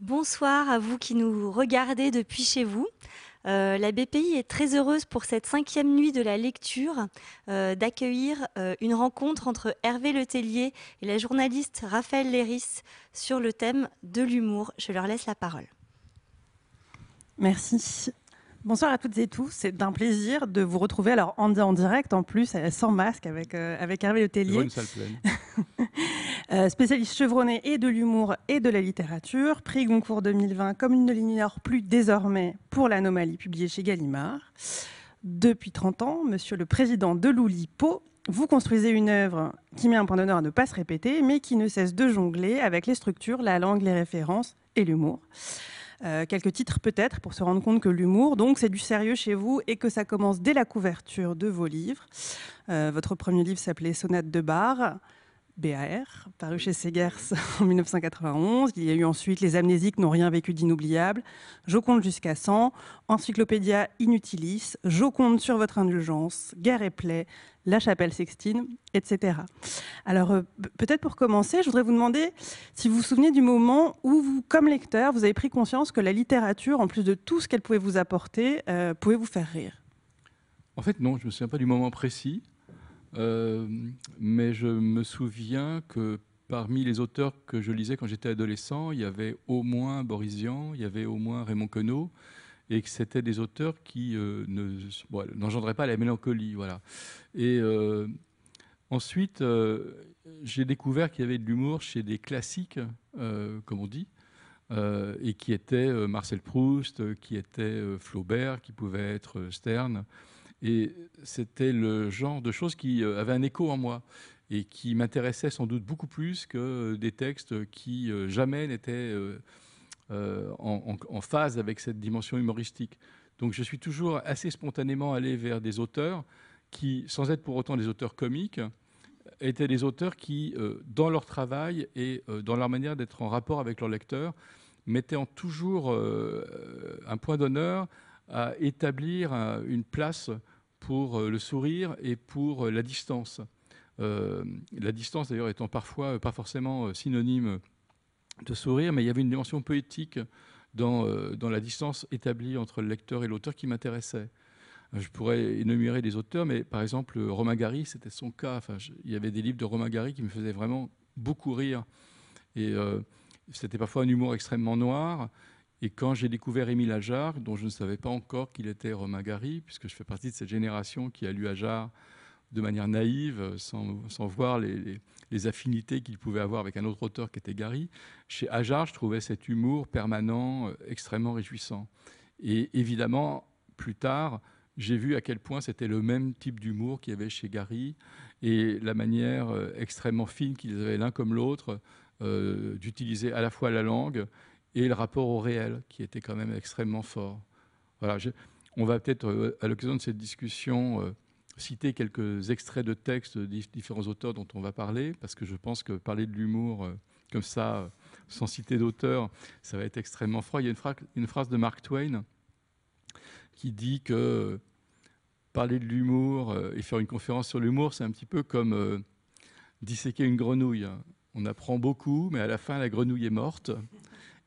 Bonsoir à vous qui nous regardez depuis chez vous. Euh, la BPI est très heureuse pour cette cinquième nuit de la lecture euh, d'accueillir euh, une rencontre entre Hervé Letellier et la journaliste Raphaël Léris sur le thème de l'humour. Je leur laisse la parole. Merci. Bonsoir à toutes et tous. C'est un plaisir de vous retrouver. Alors, en, en direct, en plus, sans masque, avec, avec Hervé Letellier. Une salle pleine. Euh, spécialiste chevronné et de l'humour et de la littérature, prix Goncourt 2020, comme il ne l'ignore plus désormais pour l'anomalie publiée chez Gallimard. Depuis 30 ans, monsieur le président de l'Oulipo, vous construisez une œuvre qui met un point d'honneur à ne pas se répéter, mais qui ne cesse de jongler avec les structures, la langue, les références et l'humour. Euh, quelques titres peut-être pour se rendre compte que l'humour, donc, c'est du sérieux chez vous et que ça commence dès la couverture de vos livres. Euh, votre premier livre s'appelait Sonate de bar. BAR, paru chez Segers en 1991. Il y a eu ensuite Les amnésiques n'ont rien vécu d'inoubliable, compte jusqu'à 100, Encyclopédia Inutilis, compte sur votre indulgence, Guerre et plaie, La chapelle sextine, etc. Alors euh, peut-être pour commencer, je voudrais vous demander si vous vous souvenez du moment où vous, comme lecteur, vous avez pris conscience que la littérature, en plus de tout ce qu'elle pouvait vous apporter, euh, pouvait vous faire rire? En fait, non, je ne me souviens pas du moment précis. Euh, mais je me souviens que parmi les auteurs que je lisais quand j'étais adolescent, il y avait au moins Boris Vian, il y avait au moins Raymond Queneau, et que c'était des auteurs qui euh, n'engendraient pas la mélancolie. Voilà. Et euh, ensuite, j'ai découvert qu'il y avait de l'humour chez des classiques, comme on dit, et qui étaient Marcel Proust, qui étaient Flaubert, qui pouvaient être Stern. Et c'était le genre de choses qui euh, avait un écho en moi et qui m'intéressait sans doute beaucoup plus que des textes qui euh, jamais n'étaient euh, en, phase avec cette dimension humoristique. Donc je suis toujours assez spontanément allé vers des auteurs qui, sans être pour autant des auteurs comiques, étaient des auteurs qui, dans leur travail et dans leur manière d'être en rapport avec leur lecteur, mettaient en toujours un point d'honneur à établir une place pour euh, le sourire et pour euh, la distance. Euh, la distance d'ailleurs étant parfois pas forcément synonyme de sourire, mais il y avait une dimension poétique dans, dans la distance établie entre le lecteur et l'auteur qui m'intéressait. Je pourrais énumérer des auteurs, mais par exemple, Romain Gary, c'était son cas. Enfin, il y avait des livres de Romain Gary qui me faisaient vraiment beaucoup rire. Et c'était parfois un humour extrêmement noir. Et quand j'ai découvert Émile Ajar, dont je ne savais pas encore qu'il était Romain Gary, puisque je fais partie de cette génération qui a lu Ajar de manière naïve, sans, sans voir les, affinités qu'il pouvait avoir avec un autre auteur qui était Gary, chez Ajar, je trouvais cet humour permanent euh, extrêmement réjouissant. Et évidemment, plus tard, j'ai vu à quel point c'était le même type d'humour qu'il y avait chez Gary et la manière euh, extrêmement fine qu'ils avaient l'un comme l'autre euh, d'utiliser à la fois la langue et le rapport au réel, qui était quand même extrêmement fort. On va peut-être, euh, à l'occasion de cette discussion, euh, citer quelques extraits de textes de différents auteurs dont on va parler, parce que je pense que parler de l'humour euh, comme ça, sans citer d'auteur, ça va être extrêmement froid. Il y a une, phrase de Mark Twain qui dit que parler de l'humour et faire une conférence sur l'humour, c'est un petit peu comme disséquer une grenouille. On apprend beaucoup, mais à la fin, la grenouille est morte.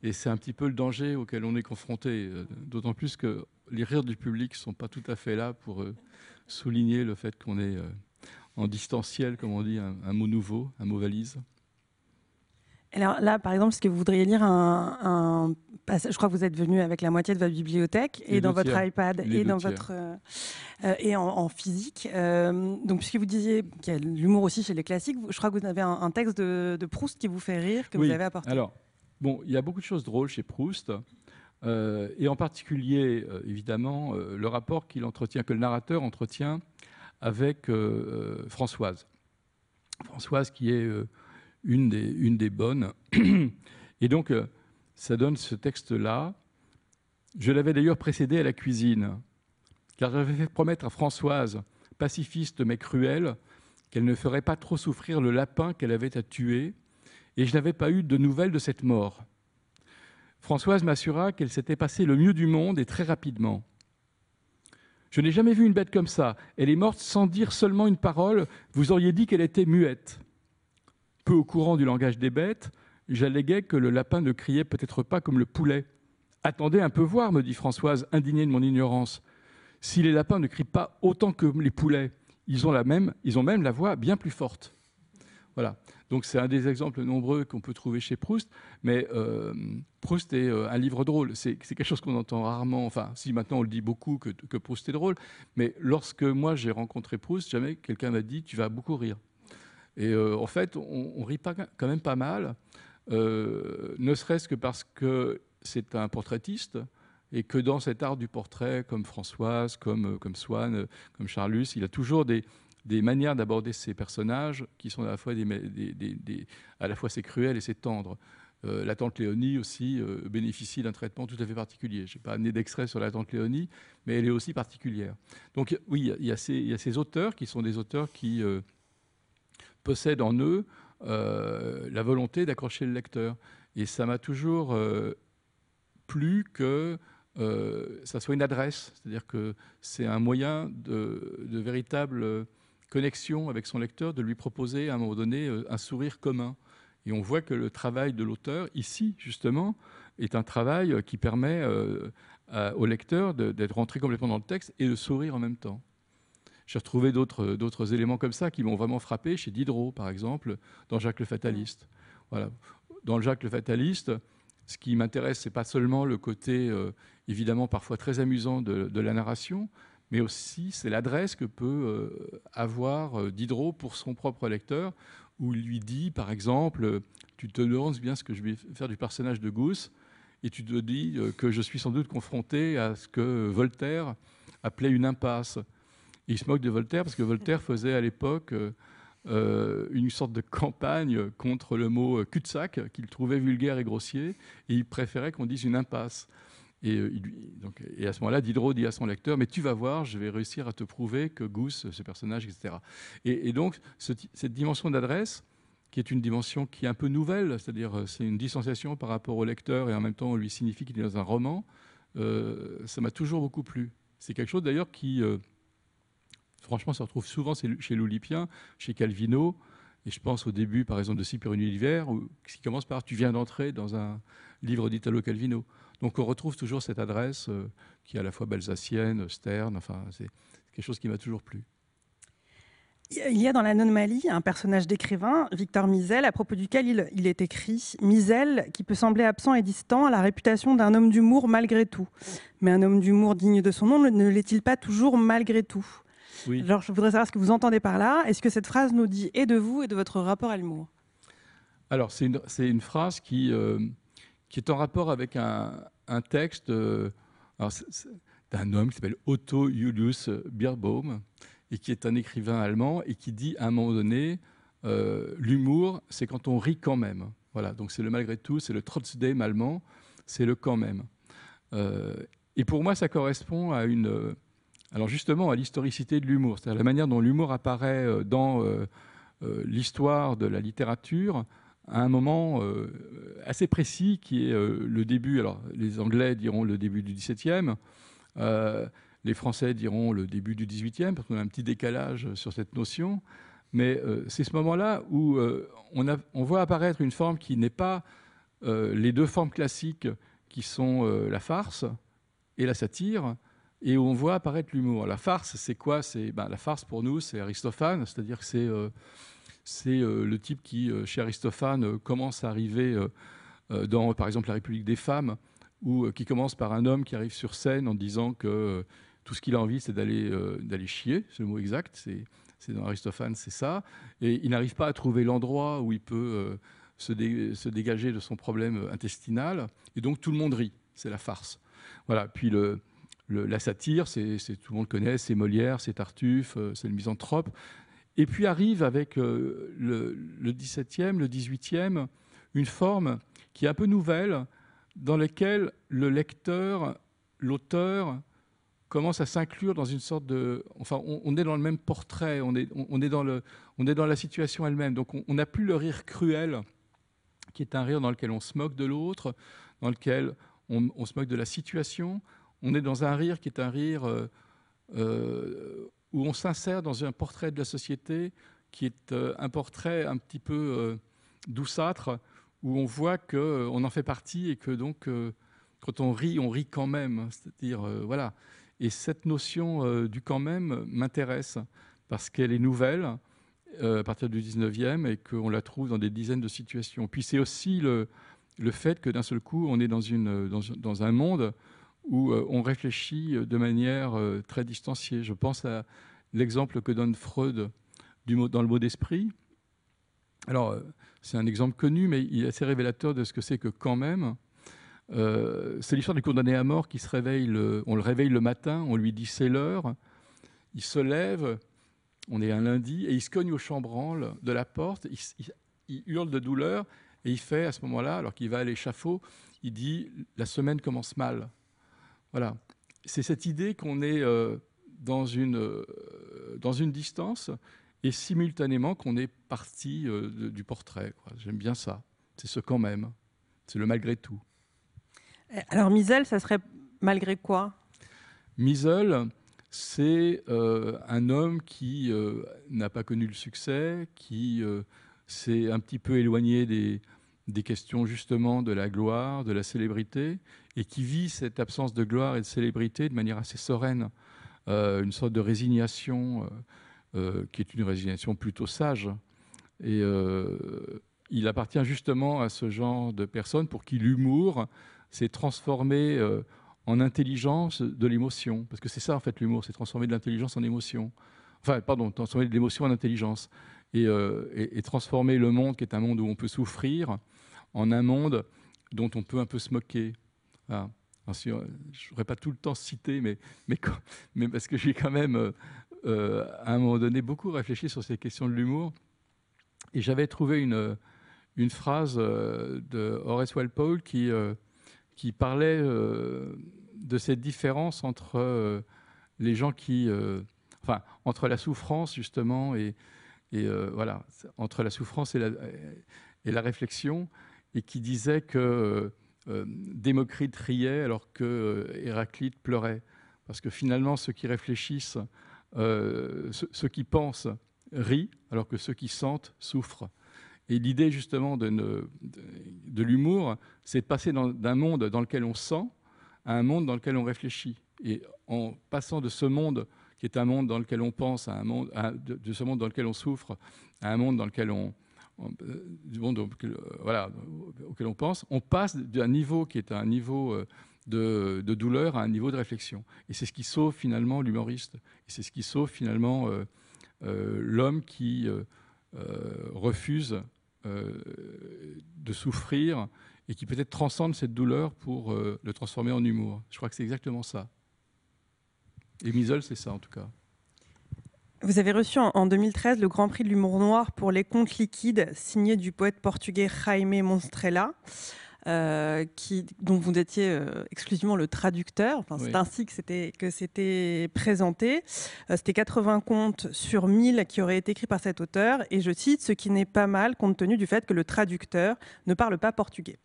Et c'est un petit peu le danger auquel on est confronté, euh, d'autant plus que les rires du public ne sont pas tout à fait là pour euh, souligner le fait qu'on est euh, en distanciel, comme on dit, un, mot nouveau, un mot valise. Alors là, par exemple, est-ce que vous voudriez lire un, passage Je crois que vous êtes venu avec la moitié de votre bibliothèque et dans votre iPad et dans votre et en, physique. donc, puisque vous disiez qu'il y a l'humour aussi chez les classiques, je crois que vous avez un, texte de, Proust qui vous fait rire que vous avez apporté. Alors, Bon, il y a beaucoup de choses drôles chez Proust, euh, et en particulier, euh, évidemment, euh, le rapport qu'il entretient, que le narrateur entretient avec Françoise. Françoise qui est une, des, une des bonnes. Et donc, ça donne ce texte-là. Je l'avais d'ailleurs précédé à la cuisine, car j'avais fait promettre à Françoise, pacifiste mais cruelle, qu'elle ne ferait pas trop souffrir le lapin qu'elle avait à tuer et je n'avais pas eu de nouvelles de cette mort. Françoise m'assura qu'elle s'était passée le mieux du monde et très rapidement. Je n'ai jamais vu une bête comme ça. Elle est morte sans dire seulement une parole. Vous auriez dit qu'elle était muette. Peu au courant du langage des bêtes, j'alléguais que le lapin ne criait peut-être pas comme le poulet. Attendez un peu voir, me dit Françoise, indignée de mon ignorance. Si les lapins ne crient pas autant que les poulets, ils ont, la même, ils ont même la voix bien plus forte. Voilà. Donc c'est un des exemples nombreux qu'on peut trouver chez Proust, mais euh, Proust est euh, un livre drôle. C'est quelque chose qu'on entend rarement. Enfin, si maintenant on le dit beaucoup que, Proust est drôle, mais lorsque moi j'ai rencontré Proust, jamais quelqu'un m'a dit tu vas beaucoup rire. Et euh, en fait, on, on, rit pas, quand même pas mal, ne serait-ce que parce que c'est un portraitiste et que dans cet art du portrait, comme Françoise, comme, comme Swann, comme Charlus, il a toujours des, des manières d'aborder ces personnages qui sont à la fois, des, à la fois c'est cruel et c'est tendre. Euh, la tante Léonie aussi euh, bénéficie d'un traitement tout à fait particulier. Je n'ai pas amené d'extrait sur la tante Léonie, mais elle est aussi particulière. Donc oui, il y, a ces, auteurs qui sont des auteurs qui euh, possèdent en eux la volonté d'accrocher le lecteur. Et ça m'a toujours plu que ça soit une adresse, c'est-à-dire que c'est un moyen de véritable connexion avec son lecteur, de lui proposer à un moment donné euh, un sourire commun. Et on voit que le travail de l'auteur, ici justement, est un travail euh, qui permet euh, au lecteur d'être rentré complètement dans le texte et de sourire en même temps. J'ai retrouvé d'autres éléments comme ça qui m'ont vraiment frappé chez Diderot, par exemple, dans Jacques le Fataliste. Voilà. Dans Jacques le Fataliste, ce qui m'intéresse, c'est pas seulement le côté, évidemment, parfois très amusant de, de la narration, mais aussi c'est l'adresse que peut euh, avoir euh, Diderot pour son propre lecteur, où il lui dit, par exemple, tu te demandes bien ce que je vais faire du personnage de Gousse, et tu te dis euh, que je suis sans doute confronté à ce que Voltaire appelait une impasse. il se moque de Voltaire parce que Voltaire faisait à l'époque une sorte de campagne contre le mot cul-de-sac qu'il trouvait vulgaire et grossier, et il préférait qu'on dise une impasse. Et, euh, donc, et, à ce moment-là, Diderot dit à son lecteur, mais tu vas voir, je vais réussir à te prouver que Gousse, ce personnage, etc. Et, donc, cette dimension d'adresse, qui est une dimension qui est un peu nouvelle, c'est-à-dire euh, c'est une distanciation par rapport au lecteur et en même temps on lui signifie qu'il est dans un roman, euh, ça m'a toujours beaucoup plu. C'est quelque chose d'ailleurs qui, franchement, se retrouve souvent chez l'Oulipien, chez Calvino, et je pense au début, par exemple, de Scipio l'hiver, qui commence par Tu viens d'entrer dans un livre d'Italo Calvino. Donc on retrouve toujours cette adresse euh, qui est à la fois belsacienne, sterne, enfin c'est quelque chose qui m'a toujours plu. Il y a dans l'anomalie un personnage d'écrivain, Victor Misel, à propos duquel il, est écrit Misel, qui peut sembler absent et distant, a la réputation d'un homme d'humour malgré tout. Mais un homme d'humour digne de son nom ne l'est-il pas toujours malgré tout? Oui. Alors, je voudrais savoir ce que vous entendez par là. Est-ce que cette phrase nous dit et de vous et de votre rapport à l'humour? Alors, c'est une, une, phrase qui, euh, qui est en rapport avec un, texte euh, d'un homme qui s'appelle Otto Julius Bierbaum et qui est un écrivain allemand et qui dit à un moment donné euh, l'humour, c'est quand on rit quand même. Voilà, donc c'est le malgré tout, c'est le trotzdem allemand, c'est le quand même. Euh, et pour moi, ça correspond à une, alors justement, à l'historicité de l'humour, c'est-à-dire la manière dont l'humour apparaît dans l'histoire de la littérature à un moment euh, assez précis qui est euh, le début, alors les Anglais diront le début du XVIIe, euh, les Français diront le début du XVIIIe, parce qu'on a un petit décalage sur cette notion, mais c'est ce moment-là où on, voit apparaître une forme qui n'est pas les deux formes classiques qui sont la farce et la satire, et où on voit apparaître l'humour. La farce, c'est quoi? C'est ben, La farce, pour nous, c'est Aristophane, c'est-à-dire que c'est c'est euh, le type qui, euh, chez Aristophane, euh, commence à arriver dans, par exemple, la République des femmes, ou qui commence par un homme qui arrive sur scène en disant que tout ce qu'il a envie, c'est d'aller chier, c'est le mot exact, c'est dans Aristophane, c'est ça, et il n'arrive pas à trouver l'endroit où il peut se, se, dégager de son problème intestinal, et donc tout le monde rit, c'est la farce. Voilà, puis le, la satire, c'est tout le monde connaît, c'est Molière, c'est Tartuffe, c'est le misanthrope. Et puis arrive avec euh, le, le 17e, le 18e, une forme qui est un peu nouvelle, dans laquelle le lecteur, l'auteur, commence à s'inclure dans une sorte de... Enfin, on, est dans le même portrait, on est dans la situation elle-même. Donc on n'a plus le rire cruel, qui est un rire dans lequel on se moque de l'autre, dans lequel on, se moque de la situation. On est dans un rire qui est un rire... Euh, euh, où on s'insère dans un portrait de la société qui est euh, un portrait un petit peu douceâtre, où on voit qu'on en fait partie et que donc, quand on rit, on rit quand même. C'est-à-dire, voilà. Et cette notion du quand même m'intéresse parce qu'elle est nouvelle à partir du 19e et qu'on la trouve dans des dizaines de situations. Puis c'est aussi le, fait que d'un seul coup, on est dans un monde où on réfléchit de manière très distanciée. Je pense à l'exemple que donne Freud dans le mot d'esprit. Alors, c'est un exemple connu, mais il est assez révélateur de ce que c'est que quand même. Euh, c'est l'histoire du condamné à mort qui se réveille, on le réveille le matin, on lui dit c'est l'heure, il se lève, on est un lundi, et il se cogne au chambranle de la porte, il, hurle de douleur, et il fait à ce moment-là, alors qu'il va à l'échafaud, il dit la semaine commence mal. Voilà. C'est cette idée qu'on est euh, dans, une, euh, dans une distance et simultanément qu'on est parti euh, du portrait. J'aime bien ça. C'est ce quand même. C'est le malgré tout. Alors Misel, ça serait malgré quoi? Misel, c'est un homme qui n'a pas connu le succès, qui s'est un petit peu éloigné des, des, questions justement de la gloire, de la célébrité, et qui vit cette absence de gloire et de célébrité de manière assez sereine, une sorte de résignation euh, qui est une résignation plutôt sage. Et euh, il appartient justement à ce genre de personnes pour qui l'humour s'est transformé euh, en intelligence de l'émotion. Parce que c'est ça, en fait, l'humour, c'est transformer de l'intelligence en émotion. Enfin, pardon, transformer de l'émotion en intelligence. Et, transformer le monde, qui est un monde où on peut souffrir, en un monde dont on peut un peu se moquer. Je n'aurais pas tout le temps cité, mais, parce que j'ai quand même euh, à un moment donné, beaucoup réfléchi sur ces questions de l'humour. Et j'avais trouvé une, phrase euh, de Horace Walpole qui, euh, parlait de cette différence entre les gens qui. entre la souffrance, justement, et, voilà, entre la souffrance et la réflexion, et qui disait que Démocrite riait alors que Héraclite pleurait. Parce que finalement, ceux qui réfléchissent euh, ceux, qui pensent rient, alors que ceux qui sentent souffrent. Et l'idée justement de, l'humour, c'est de passer d'un monde dans lequel on sent à un monde dans lequel on réfléchit. Et en passant de ce monde qui est un monde dans lequel on pense, à un monde, de, ce monde dans lequel on souffre, à un monde dans lequel on, euh, du monde auquel, euh, auquel on pense, on passe d'un niveau qui est un niveau de, douleur à un niveau de réflexion. Et c'est ce qui sauve finalement l'humoriste. Et c'est ce qui sauve finalement euh, euh, l'homme qui euh, refuse de souffrir et qui peut-être transcende cette douleur pour le transformer en humour. Je crois que c'est exactement ça. Et Misol, c'est ça en tout cas. Vous avez reçu en 2013 le Grand Prix de l'humour noir pour les contes liquides, signé du poète portugais Jaime Monstrella. Euh, qui, dont vous étiez euh, exclusivement le traducteur. Enfin, C'est ainsi que c'était, que c'était présenté. Euh, c'était 80 contes sur 1000 qui auraient été écrits par cet auteur. Et je cite, ce qui n'est pas mal compte tenu du fait que le traducteur ne parle pas portugais.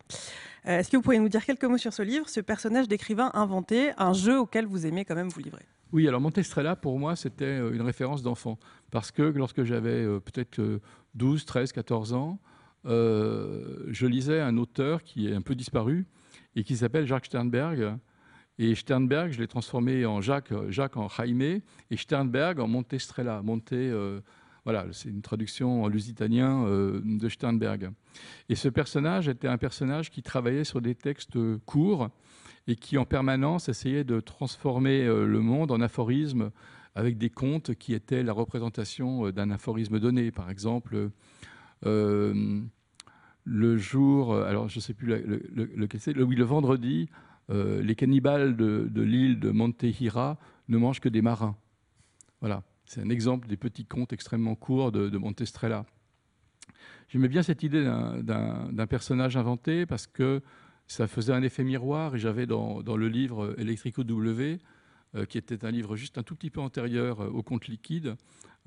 Est-ce que vous pouvez nous dire quelques mots sur ce livre, ce personnage d'écrivain inventé, un jeu auquel vous aimez quand même vous livrer? Oui, alors Montestrella, pour moi, c'était une référence d'enfant. Parce que lorsque j'avais peut-être 12, 13, 14 ans, euh, je lisais un auteur qui est un peu disparu et qui s'appelle Jacques Sternberg. Et Sternberg, je l'ai transformé en Jacques, Jacques en Jaime et Sternberg en Montestrella. Monte, euh, voilà, c'est une traduction en lusitanien euh, de Sternberg. Et ce personnage était un personnage qui travaillait sur des textes courts et qui en permanence essayait de transformer le monde en aphorisme avec des contes qui étaient la représentation d'un aphorisme donné. Par exemple, le jour, euh, alors je ne sais plus le, le, c'est, oui, le vendredi, euh, les cannibales de, l'île de Montehira ne mangent que des marins. Voilà, c'est un exemple des petits contes extrêmement courts de, de Montestrella. J'aimais bien cette idée d'un personnage inventé parce que ça faisait un effet miroir et j'avais dans, le livre Electrico W, euh, qui était un livre juste un tout petit peu antérieur au conte liquide,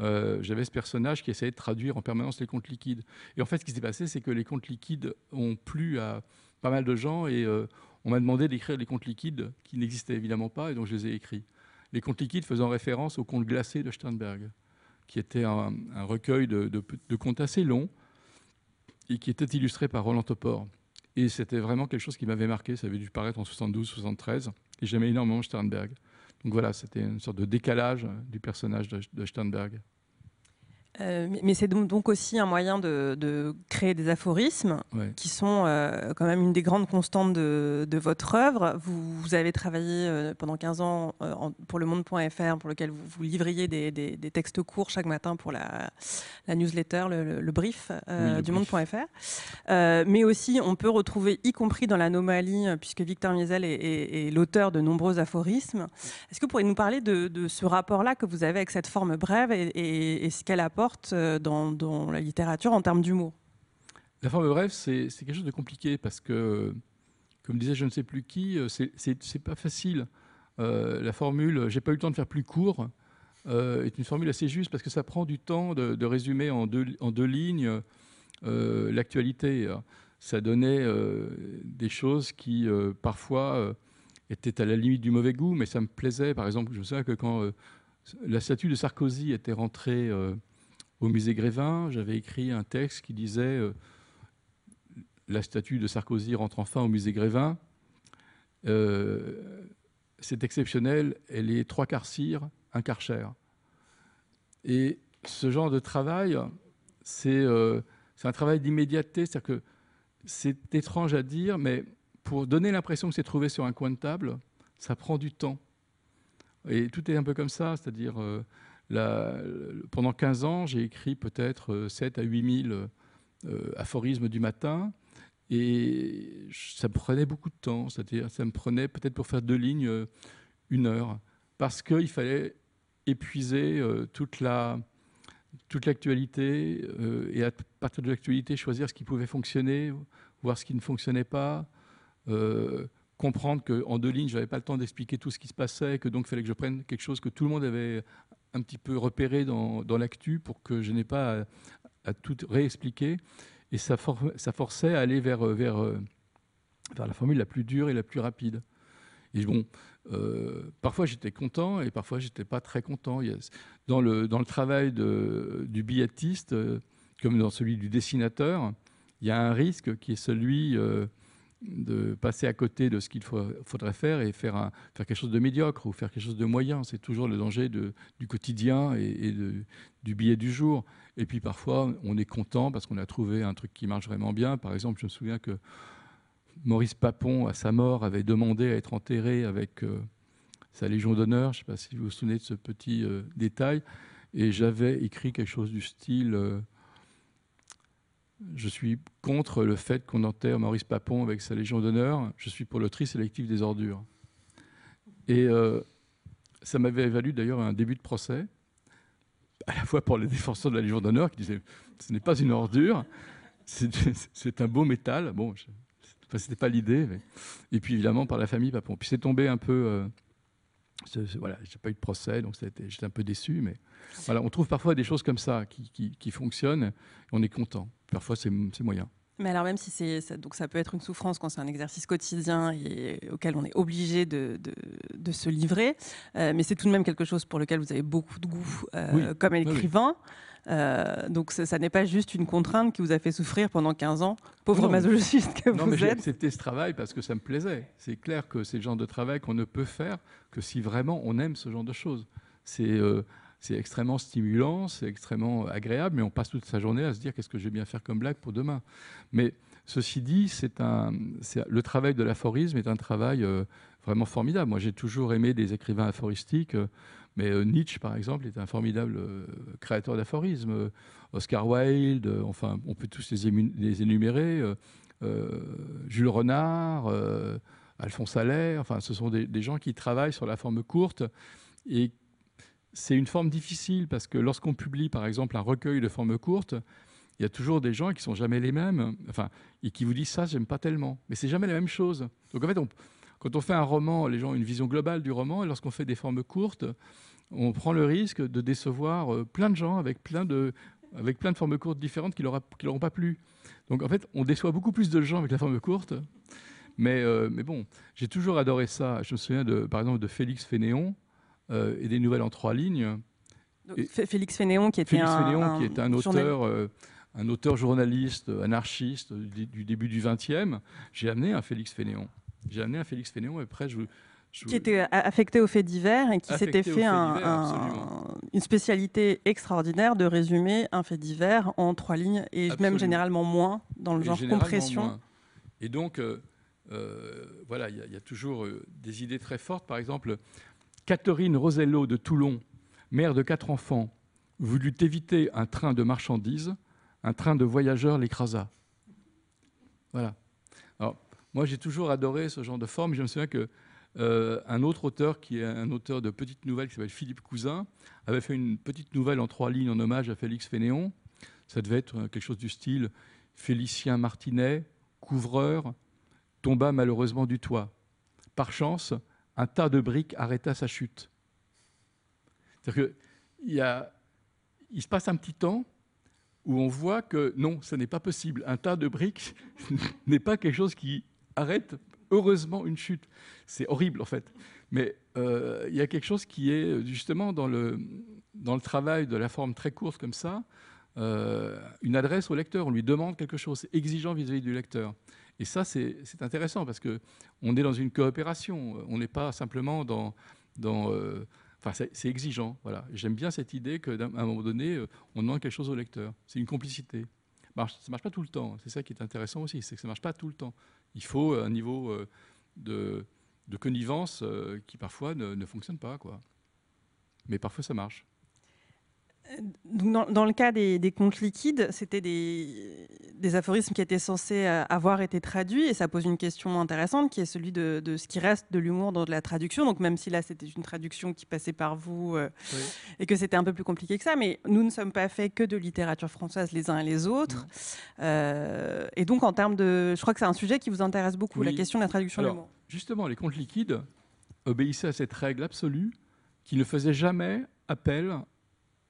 euh, j'avais ce personnage qui essayait de traduire en permanence les comptes liquides. Et en fait, ce qui s'est passé, c'est que les comptes liquides ont plu à pas mal de gens et euh, on m'a demandé d'écrire les comptes liquides qui n'existaient évidemment pas et donc je les ai écrits. Les comptes liquides faisant référence aux comptes glacés de Sternberg, qui était un, recueil de, contes assez longs et qui était illustré par Roland Topor. Et c'était vraiment quelque chose qui m'avait marqué. Ça avait dû paraître en 72, 73. Et j'aimais énormément Sternberg. Donc voilà, c'était une sorte de décalage du personnage de Sternberg. Euh, mais c'est donc aussi un moyen de, créer des aphorismes qui sont euh, quand même une des grandes constantes de, votre œuvre. Vous, avez travaillé euh, pendant 15 ans pour le monde.fr, pour lequel vous, vous livriez des, textes courts chaque matin pour la, newsletter, le, brief du monde.fr. mais aussi, on peut retrouver, y compris dans l'anomalie, puisque Victor Miesel est, l'auteur de nombreux aphorismes. Est-ce que vous pourriez nous parler de, ce rapport-là que vous avez avec cette forme brève et, et ce qu'elle apporte euh, dans, la littérature en termes d'humour La forme brève, c'est quelque chose de compliqué parce que, comme disait je ne sais plus qui, euh, c'est pas facile. Euh, la formule, j'ai pas eu le temps de faire plus court, est une formule assez juste parce que ça prend du temps de, résumer en deux, en deux lignes l'actualité. Ça donnait des choses qui parfois étaient à la limite du mauvais goût, mais ça me plaisait. Par exemple, je souviens que quand la statue de Sarkozy était rentrée au musée Grévin, j'avais écrit un texte qui disait euh, La statue de Sarkozy rentre enfin au musée Grévin. Euh, c'est exceptionnel, elle est trois quarts cire, un quart chair. Et ce genre de travail, euh, c'est un travail d'immédiateté, c'est-à-dire que c'est étrange à dire, mais pour donner l'impression que c'est trouvé sur un coin de table, ça prend du temps. Et tout est un peu comme ça, c'est-à-dire pendant 15 ans, j'ai écrit peut-être 7 euh, à 8 000 euh, aphorismes du matin. Et ça me prenait beaucoup de temps. C'est-à-dire, ça me prenait peut-être pour faire deux lignes, euh, une heure. Parce qu'il fallait épuiser toute la toute l'actualité et à partir de l'actualité choisir ce qui pouvait fonctionner, voir ce qui ne fonctionnait pas, comprendre qu'en deux lignes, je n'avais pas le temps d'expliquer tout ce qui se passait, que donc il fallait que je prenne quelque chose que tout le monde avait un petit peu repéré dans, l'actu pour que je n'ai pas à, tout réexpliquer. Et ça, ça, forçait à aller euh, vers, la formule la plus dure et la plus rapide. Et bon, euh, parfois j'étais content et parfois j'étais pas très content. Dans le, travail du billettiste, euh, comme dans celui du dessinateur, il y a un risque qui est celui de passer à côté de ce qu'il faudrait faire et faire, faire quelque chose de médiocre ou faire quelque chose de moyen. C'est toujours le danger du quotidien et, du billet du jour. Et puis parfois, on est content parce qu'on a trouvé un truc qui marche vraiment bien. Par exemple, je me souviens que Maurice Papon, à sa mort, avait demandé à être enterré avec euh, sa Légion d'honneur. Je ne sais pas si vous vous souvenez de ce petit euh, détail. Et j'avais écrit quelque chose du style... Euh, je suis contre le fait qu'on enterre Maurice Papon avec sa Légion d'honneur. Je suis pour le tri sélectif des ordures. Et euh, ça m'avait valu d'ailleurs un début de procès, à la fois pour les défenseurs de la Légion d'honneur qui disaient ce n'est pas une ordure, c'est un beau métal. Bon, ce n'était pas l'idée. Et puis évidemment par la famille Papon. Puis c'est tombé un peu. Euh, voilà, j'ai pas eu de procès, donc j'étais un peu déçu, mais voilà, on trouve parfois des choses comme ça qui, qui, fonctionnent, on est content. Parfois, c'est moyen. Mais alors même si c'est ça, donc ça peut être une souffrance quand c'est un exercice quotidien et auquel on est obligé de, de, se livrer, euh, mais c'est tout de même quelque chose pour lequel vous avez beaucoup de goût euh, comme écrivain. Euh, donc ça, n'est pas juste une contrainte qui vous a fait souffrir pendant 15 ans, pauvre masochiste que non, vous mais J'ai accepté ce travail parce que ça me plaisait. C'est clair que c'est le genre de travail qu'on ne peut faire que si vraiment on aime ce genre de choses. C'est euh, extrêmement stimulant, c'est extrêmement agréable, mais on passe toute sa journée à se dire qu'est-ce que je vais bien faire comme blague pour demain. Mais ceci dit, c'est un, le travail de l'aphorisme est un travail euh, vraiment formidable. Moi, j'ai toujours aimé des écrivains aphoristiques. Mais euh, Nietzsche, par exemple, est un formidable euh, créateur d'aphorismes. Euh, Oscar Wilde, enfin, on peut tous les, énumérer. Jules Renard, Alphonse Allaire, enfin, ce sont des, gens qui travaillent sur la forme courte. Et c'est une forme difficile parce que lorsqu'on publie, par exemple, un recueil de forme courte, il y a toujours des gens qui sont jamais les mêmes, enfin, et qui vous disent ça, j'aime pas tellement. Mais c'est jamais la même chose. Donc en fait, quand on fait un roman, les gens ont une vision globale du roman, et lorsqu'on fait des formes courtes, on prend le risque de décevoir euh, plein de gens avec plein de, avec plein de formes courtes différentes qui leur qui pas plu. Donc en fait, on déçoit beaucoup plus de gens avec la forme courte. Mais, euh, mais bon, j'ai toujours adoré ça. Je me souviens de, par exemple de Félix Fénéon euh, et des nouvelles en trois lignes. Félix Fénéon, qui était Félix un, Fénéon, qui est un auteur un auteur journaliste anarchiste du, début du XXe, j'ai amené un Félix Fénéon. J'ai amené un Félix Fénéon et après je, qui était affecté aux faits divers et qui s'était fait une spécialité extraordinaire de résumer un fait divers en trois lignes et même généralement moins dans le genre compression. Et donc, euh, euh, voilà, il y, a toujours euh, des idées très fortes. Par exemple, Catherine Rosello de Toulon, mère de quatre enfants, voulut éviter un train de marchandises, un train de voyageurs l'écrasa. Voilà. Moi, j'ai toujours adoré ce genre de forme. Je me souviens que euh, un autre auteur, qui est un auteur de petites nouvelles, qui s'appelle Philippe Cousin, avait fait une petite nouvelle en trois lignes en hommage à Félix Fénéon. Ça devait être quelque chose du style Félicien Martinet, couvreur, tomba malheureusement du toit. Par chance, un tas de briques arrêta sa chute. C'est-à-dire qu'il il se passe un petit temps où on voit que non, ce n'est pas possible. Un tas de briques n'est pas quelque chose qui arrête heureusement une chute. C'est horrible en fait. Mais euh, il y a quelque chose qui est justement dans le, dans le travail de la forme très courte comme ça, euh, une adresse au lecteur. On lui demande quelque chose, c'est exigeant vis-à-vis du lecteur. Et ça, c'est intéressant parce qu'on est dans une coopération. On n'est pas simplement dans. dans euh, Enfin, c'est exigeant. Voilà. J'aime bien cette idée qu'à un moment donné, on demande quelque chose au lecteur. C'est une complicité. Ça ne marche pas tout le temps. C'est ça qui est intéressant aussi, c'est que ça ne marche pas tout le temps. Il faut un niveau euh, de, connivence euh, qui parfois ne, fonctionne pas. Quoi. Mais parfois ça marche. Dans, le cas des, contes liquides, c'était des, aphorismes qui étaient censés euh, avoir été traduits et ça pose une question intéressante qui est celui de, ce qui reste de l'humour dans de la traduction. Donc même si là c'était une traduction qui passait par vous et que c'était un peu plus compliqué que ça, mais nous ne sommes pas faits que de littérature française les uns et les autres. et donc en termes de, je crois que c'est un sujet qui vous intéresse beaucoup, la question de la traduction de l'humour. Justement, les contes liquides obéissaient à cette règle absolue qui ne faisait jamais appel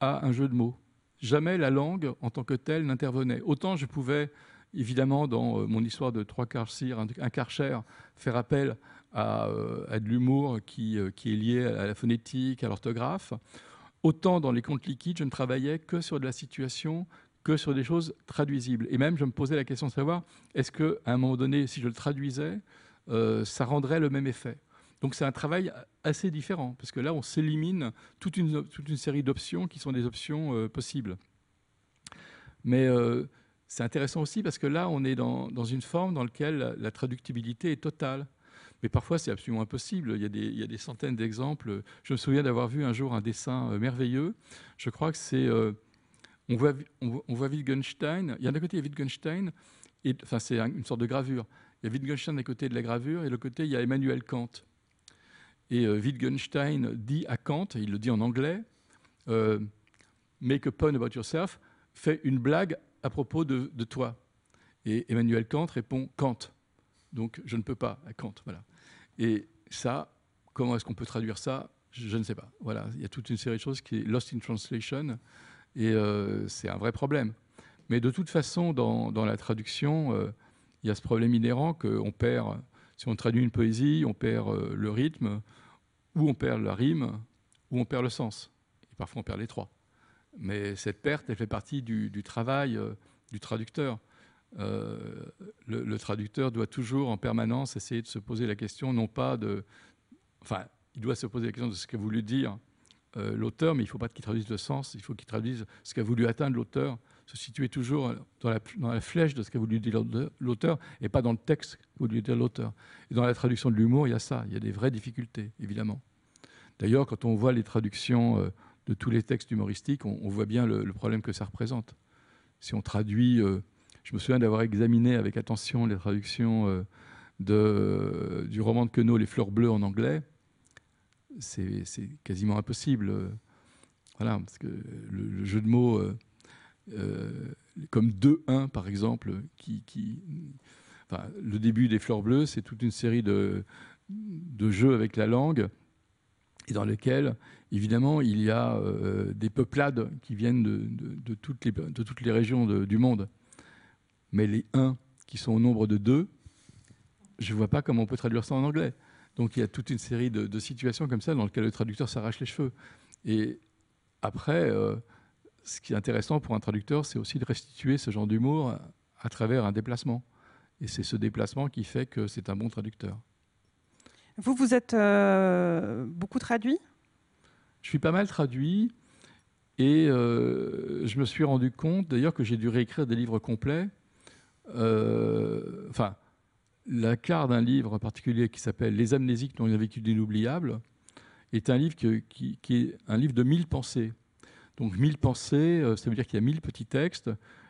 à un jeu de mots. Jamais la langue en tant que telle n'intervenait. Autant je pouvais, évidemment, dans euh, mon histoire de trois quarts un, quart faire appel à, euh, de l'humour qui, euh, qui, est lié à la phonétique, à l'orthographe. Autant dans les contes liquides, je ne travaillais que sur de la situation, que sur des choses traduisibles. Et même, je me posais la question de savoir, est-ce qu'à un moment donné, si je le traduisais, ça rendrait le même effet? Donc c'est un travail assez différent, parce que là, on s'élimine toute une, série d'options qui sont des options euh, possibles. Mais euh, c'est intéressant aussi parce que là, on est dans, une forme dans laquelle la, traductibilité est totale. Mais parfois, c'est absolument impossible. Il y a des, centaines d'exemples. Je me souviens d'avoir vu un jour un dessin euh, merveilleux. Je crois que c'est... on, voit, Wittgenstein. Il y a d'un côté, Wittgenstein. Et, enfin, c'est une sorte de gravure. Il y a Wittgenstein d'un côté de la gravure et de l'autre côté, il y a Emmanuel Kant. Et euh, Wittgenstein dit à Kant, il le dit en anglais, euh, Make a pun about yourself, fais une blague à propos de, toi. Et Emmanuel Kant répond Kant. Donc je ne peux pas à Kant. Voilà. Et ça, comment est-ce qu'on peut traduire ça? Je, ne sais pas. Voilà, il y a toute une série de choses qui est lost in translation et euh, c'est un vrai problème. Mais de toute façon, dans, dans la traduction, il y a ce problème inhérent qu'on perd. Si on traduit une poésie, on perd le rythme, ou on perd la rime, ou on perd le sens. Et parfois on perd les trois. Mais cette perte, elle fait partie du, travail euh, du traducteur. Euh, le, traducteur doit toujours en permanence essayer de se poser la question, non pas de... Enfin, il doit se poser la question de ce qu'a voulu dire euh, l'auteur, mais il ne faut pas qu'il traduise le sens, il faut qu'il traduise ce qu'a voulu atteindre l'auteur, se situer toujours dans la, flèche de ce qu'a voulu dire l'auteur et pas dans le texte qu'a voulu dire l'auteur. Et dans la traduction de l'humour, il y a ça, il y a des vraies difficultés, évidemment. D'ailleurs, quand on voit les traductions euh, de tous les textes humoristiques, on, voit bien le, problème que ça représente. Si on traduit, euh, je me souviens d'avoir examiné avec attention les traductions euh, de, du roman de Queneau, Les Fleurs Bleues en anglais, c'est quasiment impossible. Voilà, parce que le jeu de mots comme 2-1 par exemple, qui, le début des Fleurs Bleues, c'est toute une série de, jeux avec la langue et dans lesquels, évidemment, il y a euh, des peuplades qui viennent de, de, toutes, les, de toutes les régions du monde. Mais les 1 qui sont au nombre de 2, je ne vois pas comment on peut traduire ça en anglais. Donc il y a toute une série de, situations comme ça dans lesquelles le traducteur s'arrache les cheveux. Et après, euh, ce qui est intéressant pour un traducteur, c'est aussi de restituer ce genre d'humour à travers un déplacement. Et c'est ce déplacement qui fait que c'est un bon traducteur. Vous, vous êtes euh, beaucoup traduit? Je suis pas mal traduit. Et euh, je me suis rendu compte d'ailleurs que j'ai dû réécrire des livres complets. Euh, enfin, la carte d'un livre en particulier qui s'appelle Les amnésiques dont il a vécu d'inoubliables est un livre qui, est un livre de mille pensées. Donc mille pensées, ça veut dire qu'il y a mille petits textes.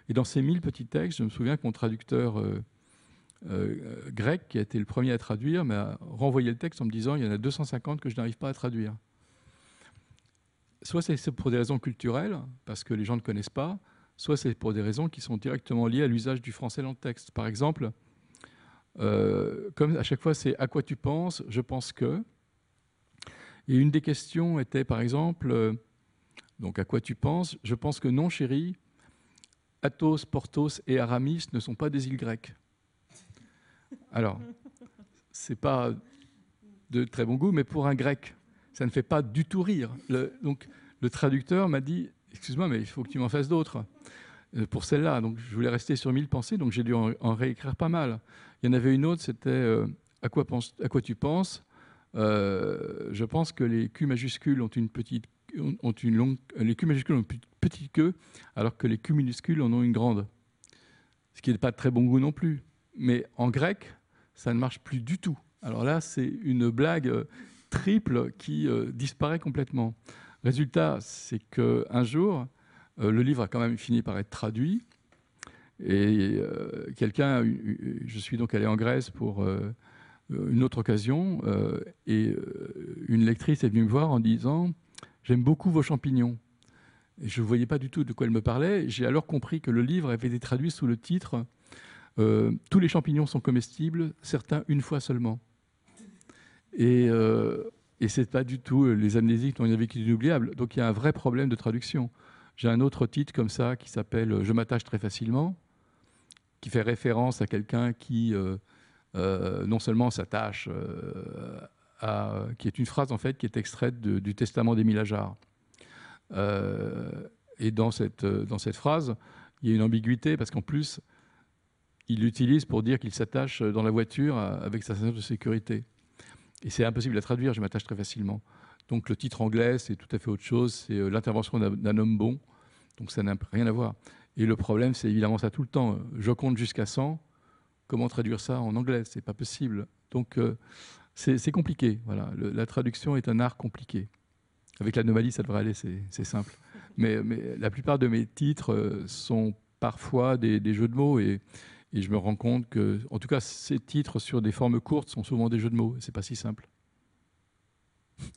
Et dans ces mille petits textes, je me souviens que mon traducteur euh, grec, qui a été le premier à traduire, m'a renvoyé le texte en me disant il y en a 250 que je n'arrive pas à traduire. Soit c'est pour des raisons culturelles, parce que les gens ne connaissent pas, soit c'est pour des raisons qui sont directement liées à l'usage du français dans le texte. Par exemple, euh, comme à chaque fois c'est à quoi tu penses, je pense que. Et une des questions était par exemple, euh, donc à quoi tu penses, je pense que non chérie, Athos, Porthos et Aramis ne sont pas des îles grecques. Alors, c'est pas de très bon goût, mais pour un grec, ça ne fait pas du tout rire. donc, le traducteur m'a dit Excuse-moi, mais il faut que tu m'en fasses d'autres euh, pour celle-là. Donc, je voulais rester sur mille pensées, donc j'ai dû en, réécrire pas mal. Il y en avait une autre, c'était euh, à, quoi à quoi tu penses? Euh, Je pense que les Q majuscules ont une petite ont une longue, les Q majuscules ont une petite queue, alors que les Q minuscules en ont une grande. Ce qui n'est pas de très bon goût non plus. Mais en grec, ça ne marche plus du tout. Alors là, c'est une blague euh, triple qui euh, disparaît complètement. Résultat, c'est qu'un jour, euh, le livre a quand même fini par être traduit. Et quelqu'un, je suis donc allé en Grèce pour une autre occasion, et une lectrice est venue me voir en disant J'aime beaucoup vos champignons. Je ne voyais pas du tout de quoi elle me parlait. J'ai alors compris que le livre avait été traduit sous le titre euh, tous les champignons sont comestibles, certains une fois seulement. Et, euh, ce n'est pas du tout euh, les amnésiques dont il y a vécu inoubliable. Donc il y a un vrai problème de traduction. J'ai un autre titre comme ça qui s'appelle Je m'attache très facilement, qui fait référence à quelqu'un qui non seulement s'attache qui est une phrase en fait qui est extraite du testament d'Émile Ajar. et dans cette, dans cette phrase, il y a une ambiguïté parce qu'en plus, il l'utilise pour dire qu'il s'attache dans la voiture avec sa ceinture de sécurité. Et c'est impossible à traduire, je m'attache très facilement. Donc le titre anglais, c'est tout à fait autre chose, c'est euh, l'intervention d'un homme bon. Donc ça n'a rien à voir. Et le problème, c'est évidemment ça tout le temps. Je compte jusqu'à 100. Comment traduire ça en anglais? C'est pas possible. Donc euh, c'est compliqué. Voilà. la traduction est un art compliqué. Avec l'anomalie, ça devrait aller, c'est simple. Mais, mais, la plupart de mes titres euh, sont parfois des, des jeux de mots et, et je me rends compte que, en tout cas, ces titres sur des formes courtes sont souvent des jeux de mots. C'est pas si simple.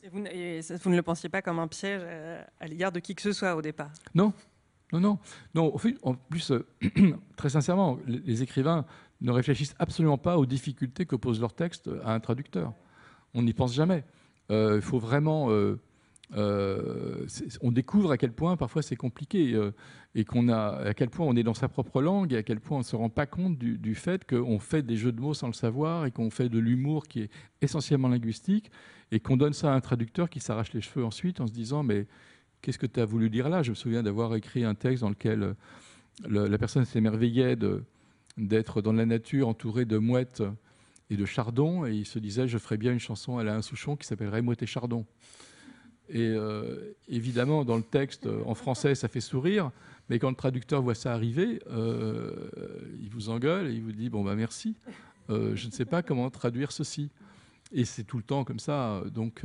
Et vous, ne le pensiez pas comme un piège euh, à, l'égard de qui que ce soit au départ? Non, non, non. non en plus, euh, très sincèrement, les, écrivains ne réfléchissent absolument pas aux difficultés que pose leur texte à un traducteur. On n'y pense jamais. Euh, il faut vraiment euh, on découvre à quel point parfois c'est compliqué euh, et qu'on a à quel point on est dans sa propre langue et à quel point on ne se rend pas compte du, fait qu'on fait des jeux de mots sans le savoir et qu'on fait de l'humour qui est essentiellement linguistique et qu'on donne ça à un traducteur qui s'arrache les cheveux ensuite en se disant mais qu'est-ce que tu as voulu dire là? Je me souviens d'avoir écrit un texte dans lequel euh, la personne s'émerveillait d'être dans la nature entourée de mouettes et de chardons et il se disait je ferais bien une chanson à un Souchon qui s'appellerait Mouette et Chardon. Et euh, évidemment, dans le texte euh, en français, ça fait sourire, mais quand le traducteur voit ça arriver, euh, il vous engueule et il vous dit Bon, bah merci, je ne sais pas comment traduire ceci. Et c'est tout le temps comme ça. Donc,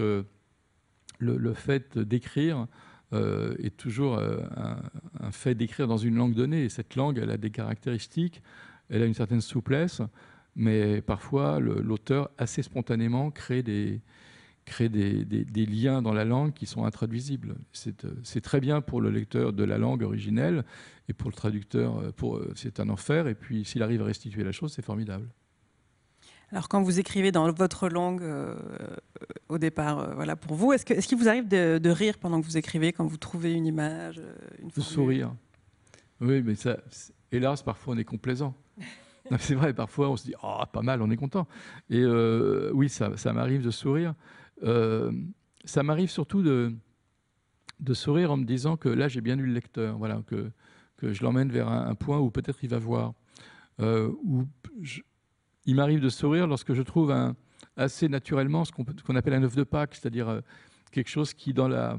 le, fait d'écrire est toujours un, un fait d'écrire dans une langue donnée. Et cette langue, elle a des caractéristiques, elle a une certaine souplesse, mais parfois, l'auteur, assez spontanément, crée des liens dans la langue qui sont intraduisibles. Euh, c'est très bien pour le lecteur de la langue originelle et pour le traducteur, euh, euh, c'est un enfer. Et puis s'il arrive à restituer la chose, c'est formidable. Alors quand vous écrivez dans votre langue au départ, voilà pour vous, est-ce qu'il est vous arrive de, rire pendant que vous écrivez quand vous trouvez une image, une De sourire. Oui, mais ça, hélas, parfois on est complaisant. C'est vrai, parfois on se dit ah pas mal, on est content. Et oui, ça, ça m'arrive de sourire. Euh, ça m'arrive surtout de, de sourire en me disant que là, j'ai bien lu le lecteur, voilà, que, que je l'emmène vers un, point où peut-être il va voir. Euh, il m'arrive de sourire lorsque je trouve un, assez naturellement ce qu'on appelle un œuf de Pâques, c'est-à-dire euh, quelque chose qui, dans la,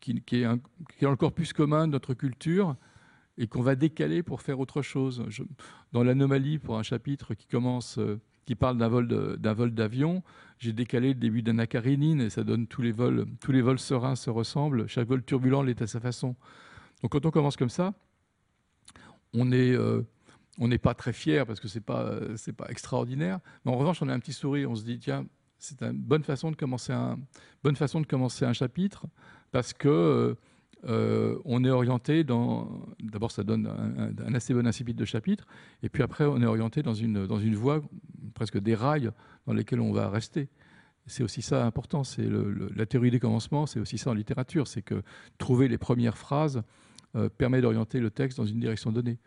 qui, qui, est qui, est dans le corpus commun de notre culture et qu'on va décaler pour faire autre chose. dans l'anomalie, pour un chapitre qui commence, euh, qui parle d'un vol d'avion, j'ai décalé le début d'un akarénine et ça donne tous les vols, tous les vols sereins se ressemblent. Chaque vol turbulent l'est à sa façon. Donc quand on commence comme ça, on est euh, on n'est pas très fier parce que c'est pas c'est pas extraordinaire, mais en revanche on a un petit sourire, on se dit tiens c'est une bonne façon de commencer un bonne façon de commencer un chapitre parce que euh, on est orienté dans. D'abord, ça donne un, assez bon incipit de chapitre, et puis après, on est orienté dans une, dans une voie, presque des rails, dans lesquels on va rester. C'est aussi ça important. C'est la théorie des commencements, c'est aussi ça en littérature. C'est que trouver les premières phrases euh, permet d'orienter le texte dans une direction donnée.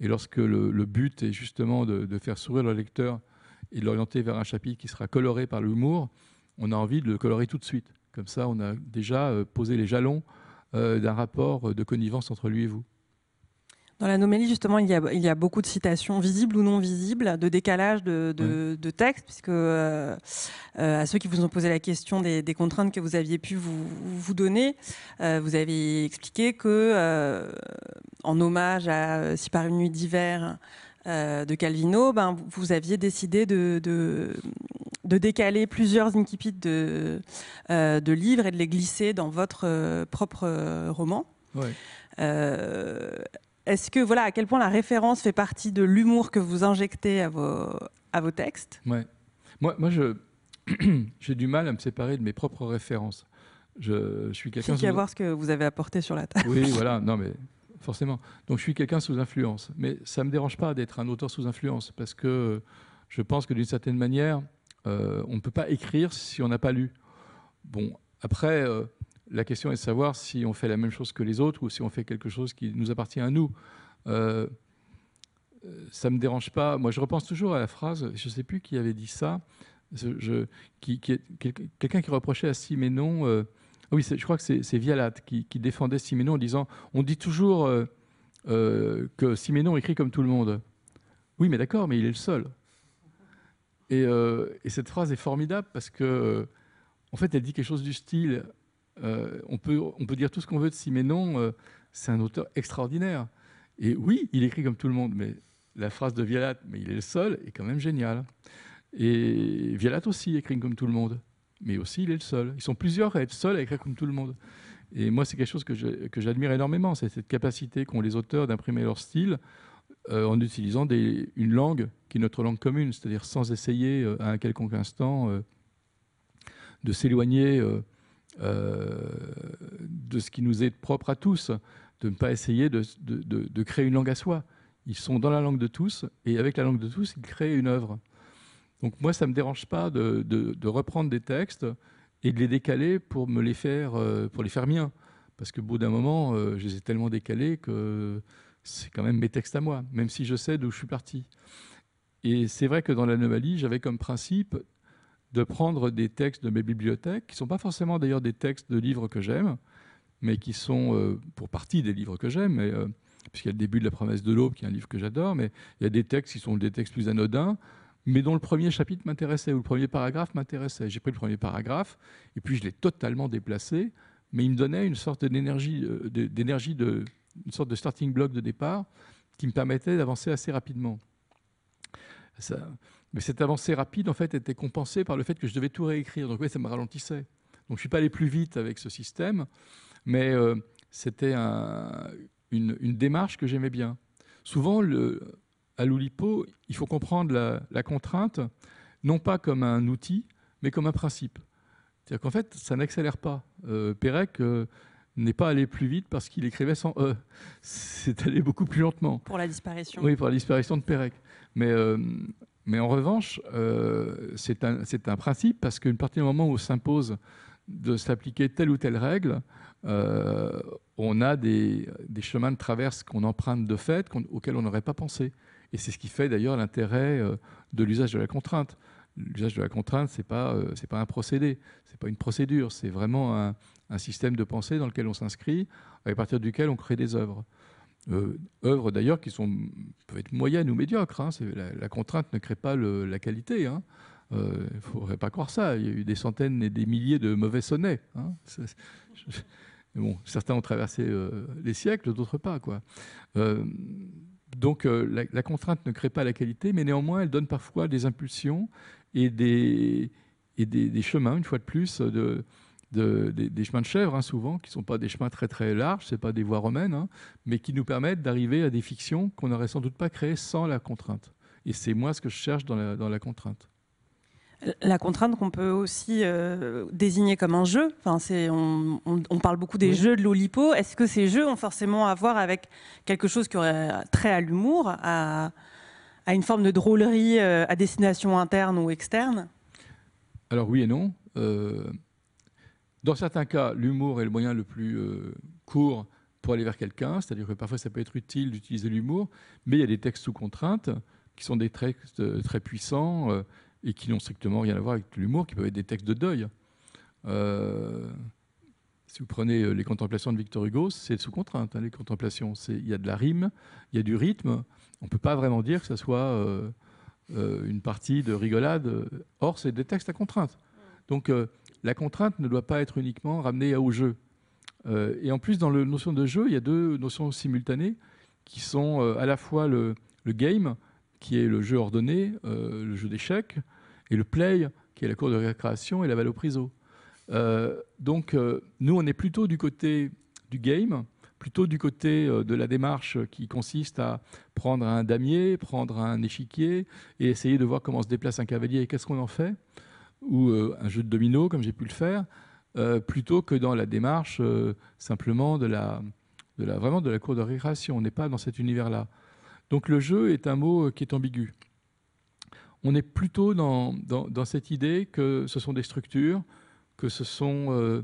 Et lorsque le, but est justement de, de, faire sourire le lecteur et de l'orienter vers un chapitre qui sera coloré par l'humour, on a envie de le colorer tout de suite. Comme ça, on a déjà euh, posé les jalons euh, d'un rapport de connivence entre lui et vous. Dans l'anomalie, justement, il y, a, il y, a, beaucoup de citations visibles ou non visibles, de décalage de, de, texte, puisque euh, euh, à ceux qui vous ont posé la question des, contraintes que vous aviez pu vous, vous donner, vous avez expliqué que, en hommage à Si par une nuit d'hiver de Calvino, ben, vous aviez décidé de, de décaler plusieurs incipits de, euh, de livres et de les glisser dans votre euh, propre euh, roman. Est-ce que, voilà, à quel point la référence fait partie de l'humour que vous injectez à vos, à vos textes? Ouais. Moi, moi je, j'ai du mal à me séparer de mes propres références. Je, je suis quelqu'un. Il à voir ce que vous avez apporté sur la table. Oui, voilà, non, mais forcément. Donc, je suis quelqu'un sous influence. Mais ça ne me dérange pas d'être un auteur sous influence parce que je pense que d'une certaine manière, euh, on ne peut pas écrire si on n'a pas lu. Bon, après, euh, la question est de savoir si on fait la même chose que les autres ou si on fait quelque chose qui nous appartient à nous. Euh, ça ne me dérange pas. Moi, je repense toujours à la phrase, je ne sais plus qui avait dit ça, quelqu'un qui reprochait à Siménon, oui, je crois que c'est Vialat qui, défendait Siménon en disant on dit toujours que Siménon écrit comme tout le monde. Oui, mais d'accord, mais il est le seul. Euh, et, cette phrase est formidable parce que, euh, en fait, elle dit quelque chose du style euh, on, peut, on peut dire tout ce qu'on veut de Siménon, c'est un auteur extraordinaire. Et oui, il écrit comme tout le monde, mais la phrase de Vialat, mais il est le seul, est quand même géniale. Et Vialat aussi écrit comme tout le monde, mais aussi il est le seul. Ils sont plusieurs à être seuls à écrire comme tout le monde. Et moi, c'est quelque chose que j'admire énormément, c'est cette capacité qu'ont les auteurs d'imprimer leur style euh, en utilisant une langue qui est notre langue commune, c'est-à-dire sans essayer euh, à un quelconque instant euh, de s'éloigner de ce qui nous est propre à tous, de ne pas essayer de, créer une langue à soi. Ils sont dans la langue de tous, et avec la langue de tous, ils créent une œuvre. Donc moi, ça ne me dérange pas de, reprendre des textes et de les décaler pour me les faire, pour les faire miens. Parce que bout d'un moment, je les ai tellement décalés que c'est quand même mes textes à moi, même si je sais d'où je suis parti. Et c'est vrai que dans l'anomalie, j'avais comme principe de prendre des textes de mes bibliothèques, qui ne sont pas forcément d'ailleurs des textes de livres que j'aime, mais qui sont euh, pour partie des livres que j'aime, euh, puisqu'il y a le début de La promesse de l'aube, qui est un livre que j'adore, mais il y a des textes qui sont des textes plus anodins, mais dont le premier chapitre m'intéressait, ou le premier paragraphe m'intéressait. J'ai pris le premier paragraphe, et puis je l'ai totalement déplacé, mais il me donnait une sorte d'énergie, euh, d'énergie de, une sorte de starting block de départ qui me permettait d'avancer assez rapidement. mais cette avancée rapide, en fait, était compensée par le fait que je devais tout réécrire. Donc, oui, ça me ralentissait. Donc, je ne suis pas allé plus vite avec ce système, mais euh, c'était une, démarche que j'aimais bien. Souvent, à l'Oulipo, il faut comprendre la, contrainte, non pas comme un outil, mais comme un principe. C'est-à-dire qu'en fait, ça n'accélère pas. Euh, Pérec, euh, n'est pas allé plus vite parce qu'il écrivait sans E. C'est allé beaucoup plus lentement. Pour la disparition. Oui, pour la disparition de Pérec. Mais, euh, mais en revanche, euh, c'est un, un, principe parce qu'une partie du moment où s'impose de s'appliquer telle ou telle règle, euh, on a des, des, chemins de traverse qu'on emprunte de fait auxquels on n'aurait pas pensé. Et c'est ce qui fait d'ailleurs l'intérêt de l'usage de la contrainte. L'usage de la contrainte, c'est pas c'est pas un procédé, c'est pas une procédure, c'est vraiment un, système de pensée dans lequel on s'inscrit, à partir duquel on crée des œuvres. œuvres d'ailleurs qui sont peuvent être moyennes ou médiocres. Hein, la, contrainte ne crée pas la qualité. Hein. Il ne faudrait pas croire ça. Il y a eu des centaines et des milliers de mauvais sonnets. Hein. bon, certains ont traversé les siècles, d'autres pas. Quoi. Donc euh, la, contrainte ne crée pas la qualité, mais néanmoins elle donne parfois des impulsions et des, et des, chemins, une fois de plus, de, des, chemins de chèvre, hein, souvent, qui ne sont pas des chemins très très larges, ce pas des voies romaines, hein, mais qui nous permettent d'arriver à des fictions qu'on n'aurait sans doute pas créées sans la contrainte. Et c'est moi ce que je cherche dans la contrainte. La contrainte qu'on peut aussi euh, désigner comme un jeu, enfin, on, parle beaucoup des jeux de l'Olipo. Est-ce que ces jeux ont forcément à voir avec quelque chose qui aurait trait à l'humour, à, une forme de drôlerie euh, à destination interne ou externe Alors oui et non. Euh, dans certains cas, l'humour est le moyen le plus court pour aller vers quelqu'un, c'est-à-dire que parfois ça peut être utile d'utiliser l'humour, mais il y a des textes sous contrainte qui sont des textes très puissants et qui n'ont strictement rien à voir avec l'humour, qui peuvent être des textes de deuil. Euh, si vous prenez euh, les contemplations de Victor Hugo, c'est sous contrainte, hein, les contemplations. Il y a de la rime, il y a du rythme. On ne peut pas vraiment dire que ce soit euh, une partie de rigolade. Or, c'est des textes à contrainte. Donc, la contrainte ne doit pas être uniquement ramenée au jeu. et en plus, dans la notion de jeu, il y a deux notions simultanées qui sont à la fois le, game, qui est le jeu ordonné, le jeu d'échecs, et le play, qui est la cour de récréation, et la valopriso. Euh, donc, euh, nous, on est plutôt du côté du game, plutôt du côté euh, de la démarche qui consiste à prendre un damier, prendre un échiquier et essayer de voir comment se déplace un cavalier et qu'est-ce qu'on en fait, ou un jeu de domino, comme j'ai pu le faire, plutôt que dans la démarche simplement de la, vraiment de la cour de récréation. On n'est pas dans cet univers-là. Donc le jeu est un mot qui est ambigu on est plutôt dans, cette idée que ce sont des structures, que ce sont euh,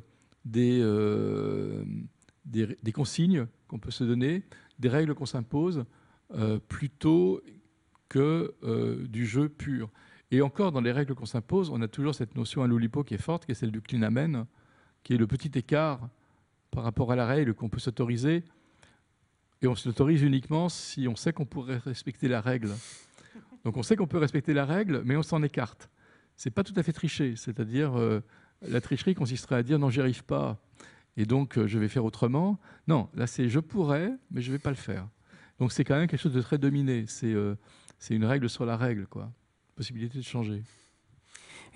euh, des, consignes qu'on peut se donner, des règles qu'on s'impose, euh, plutôt que du jeu pur. Et encore, dans les règles qu'on s'impose, on a toujours cette notion à l'Oulipo qui est forte, qui est celle du clinamen, qui est le petit écart par rapport à la règle qu'on peut s'autoriser. Et on s'autorise uniquement si on sait qu'on pourrait respecter la règle. Donc on sait qu'on peut respecter la règle, mais on s'en écarte. C'est pas tout à fait tricher, c'est-à-dire euh, la tricherie consisterait à dire non, j'y arrive pas, et donc euh, je vais faire autrement. Non, là c'est je pourrais, mais je vais pas le faire. Donc c'est quand même quelque chose de très dominé. C'est euh, une règle sur la règle, quoi. Possibilité de changer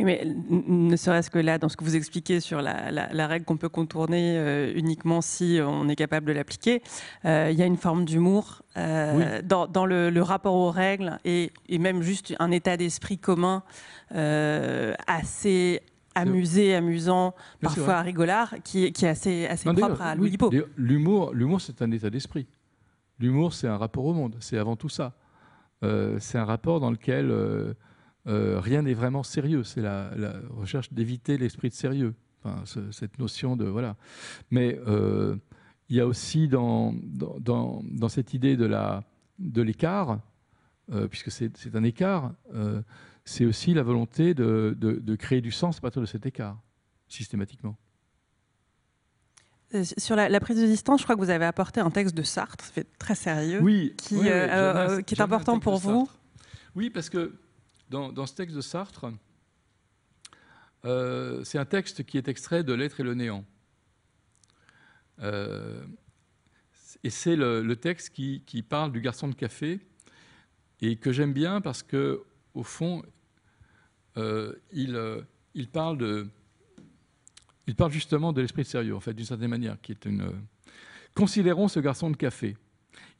mais ne serait-ce que là, dans ce que vous expliquez sur la, règle qu'on peut contourner euh, uniquement si on est capable de l'appliquer, euh, il y a une forme d'humour euh, dans, le, rapport aux règles et, même juste un état d'esprit commun assez amusé, amusant, parfois rigolard, qui, qui, est assez, assez propre à Louis L'humour, l'humour, c'est un état d'esprit. L'humour, c'est un rapport au monde. C'est avant tout ça. c'est un rapport dans lequel euh, rien n'est vraiment sérieux. C'est la, recherche d'éviter l'esprit de sérieux. cette notion de voilà. Mais euh, il y a aussi dans, dans, cette idée de la de l'écart, euh, puisque c'est un écart, c'est aussi la volonté de, de, créer du sens à partir de cet écart, systématiquement. Sur la, prise de distance, je crois que vous avez apporté un texte de Sartre, très sérieux, oui, qui, qui est important pour vous. Oui, parce que dans, ce texte de Sartre, euh, c'est un texte qui est extrait de L'être et le néant. Euh, et c'est le, texte qui, parle du garçon de café et que j'aime bien parce que, au fond, euh, il, il, parle justement de l'esprit de sérieux, en fait, d'une certaine manière, qui est une. Considérons ce garçon de café.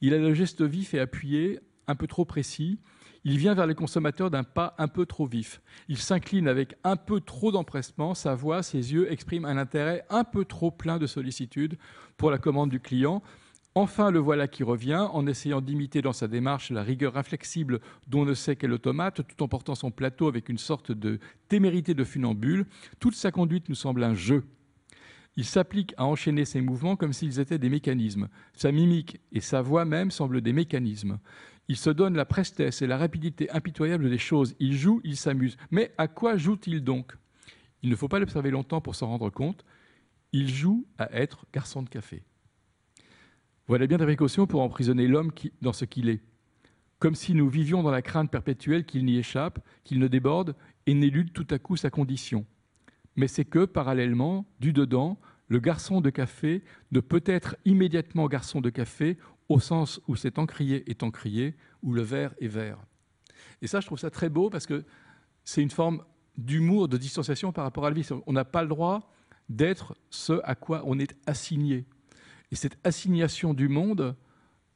Il a le geste vif et appuyé, un peu trop précis, il vient vers les consommateurs d'un pas un peu trop vif. Il s'incline avec un peu trop d'empressement, sa voix, ses yeux expriment un intérêt un peu trop plein de sollicitude pour la commande du client. Enfin, le voilà qui revient, en essayant d'imiter dans sa démarche la rigueur inflexible dont ne sait quel automate, tout en portant son plateau avec une sorte de témérité de funambule. Toute sa conduite nous semble un jeu. Il s'applique à enchaîner ses mouvements comme s'ils étaient des mécanismes. Sa mimique et sa voix même semblent des mécanismes. Il se donne la prestesse et la rapidité impitoyable des choses. Il joue, il s'amuse. Mais à quoi joue-t-il donc? Il ne faut pas l'observer longtemps pour s'en rendre compte. Il joue à être garçon de café. Voilà bien des précautions pour emprisonner l'homme dans ce qu'il est. Comme si nous vivions dans la crainte perpétuelle qu'il n'y échappe, qu'il ne déborde et n'élude tout à coup sa condition. Mais c'est que, parallèlement, du dedans, le garçon de café ne peut être immédiatement garçon de café au sens où c'est encrier est encrié, où le vert est vert. Et ça, je trouve ça très beau parce que c'est une forme d'humour, de distanciation par rapport à la vie. On n'a pas le droit d'être ce à quoi on est assigné. Et cette assignation du monde,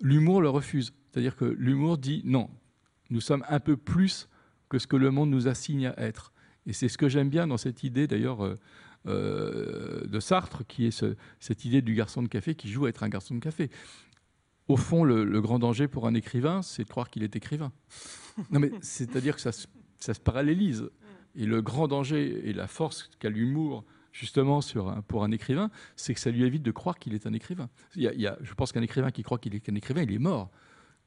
l'humour le refuse. C'est-à-dire que l'humour dit non, nous sommes un peu plus que ce que le monde nous assigne à être. Et c'est ce que j'aime bien dans cette idée, d'ailleurs, euh, euh, de Sartre, qui est cette idée du garçon de café qui joue à être un garçon de café. Au fond, le, grand danger pour un écrivain, c'est de croire qu'il est écrivain. Non, mais c'est-à-dire que ça, ça, se parallélise. Et le grand danger et la force qu'a l'humour, justement, pour un écrivain, c'est que ça lui évite de croire qu'il est un écrivain. Il y a, je pense qu'un écrivain qui croit qu'il est un écrivain, il est mort.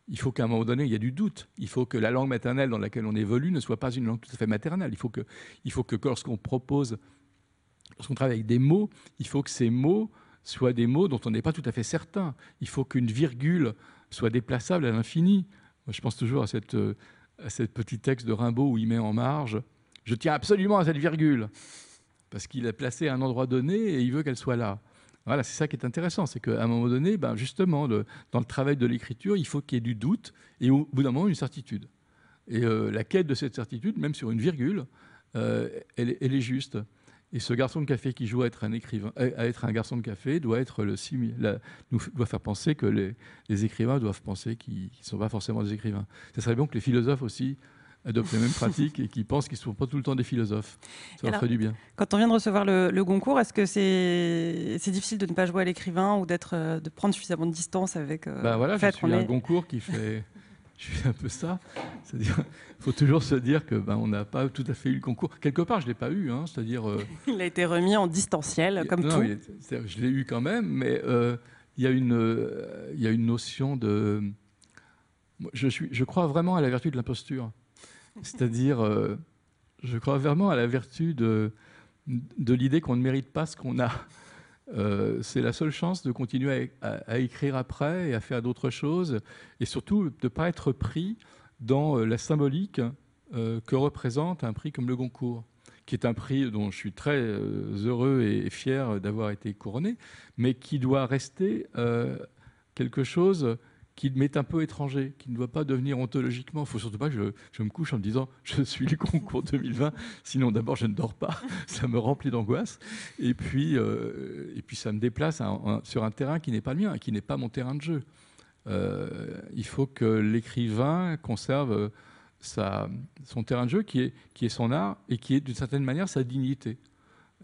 Il faut qu'à un moment donné, il y ait du doute. Il faut que la langue maternelle dans laquelle on évolue ne soit pas une langue tout à fait maternelle. Il faut que, il faut que lorsqu'on propose lorsqu'on travaille avec des mots, il faut que ces mots soient des mots dont on n'est pas tout à fait certain. Il faut qu'une virgule soit déplaçable à l'infini. je pense toujours à, cette, à ce petit texte de Rimbaud où il met en marge Je tiens absolument à cette virgule, parce qu'il a placé à un endroit donné et il veut qu'elle soit là. Voilà, c'est ça qui est intéressant, c'est qu'à un moment donné, ben justement, dans le travail de l'écriture, il faut qu'il y ait du doute et au bout d'un moment, une certitude. Et euh, la quête de cette certitude, même sur une virgule, euh, elle, est juste. Et ce garçon de café qui joue à être un écrivain, à être un garçon de café, doit être le nous doit faire penser que les, écrivains doivent penser qu'ils ne sont pas forcément des écrivains. Ce serait bon que les philosophes aussi adoptent les mêmes pratiques et qu'ils pensent qu'ils ne sont pas tout le temps des philosophes. Ça leur ferait du bien. Quand on vient de recevoir le, Goncourt, est-ce que c'est difficile de ne pas jouer à l'écrivain ou d'être euh, de prendre suffisamment de distance avec euh, bah voilà, je suis un Goncourt qui fait je suis un peu ça. C'est-à-dire, il faut toujours se dire que ben, on n'a pas tout à fait eu le concours. Quelque part, je l'ai pas eu. Hein, c'est-à-dire. Euh, il a été remis en distanciel, comme tout. je l'ai eu quand même, mais euh, il y a une, euh, il y a une notion de. Je suis, je crois vraiment à la vertu de l'imposture. C'est-à-dire, je crois vraiment à la vertu de, l'idée qu'on ne mérite pas ce qu'on a. Euh, c'est la seule chance de continuer à, écrire après et à faire d'autres choses, et surtout de ne pas être pris dans euh, la symbolique euh, que représente un prix comme le Goncourt, qui est un prix dont je suis très heureux et fier d'avoir été couronné, mais qui doit rester quelque chose qui m'est un peu étranger, qui ne doit pas devenir ontologiquement. Il ne faut surtout pas que je, me couche en me disant je suis le concours 2020, sinon d'abord je ne dors pas, ça me remplit d'angoisse, et puis, euh, et puis ça me déplace sur un terrain qui n'est pas le mien, qui n'est pas mon terrain de jeu. Euh, il faut que l'écrivain conserve sa, son terrain de jeu, qui est, qui est son art, et qui est d'une certaine manière sa dignité.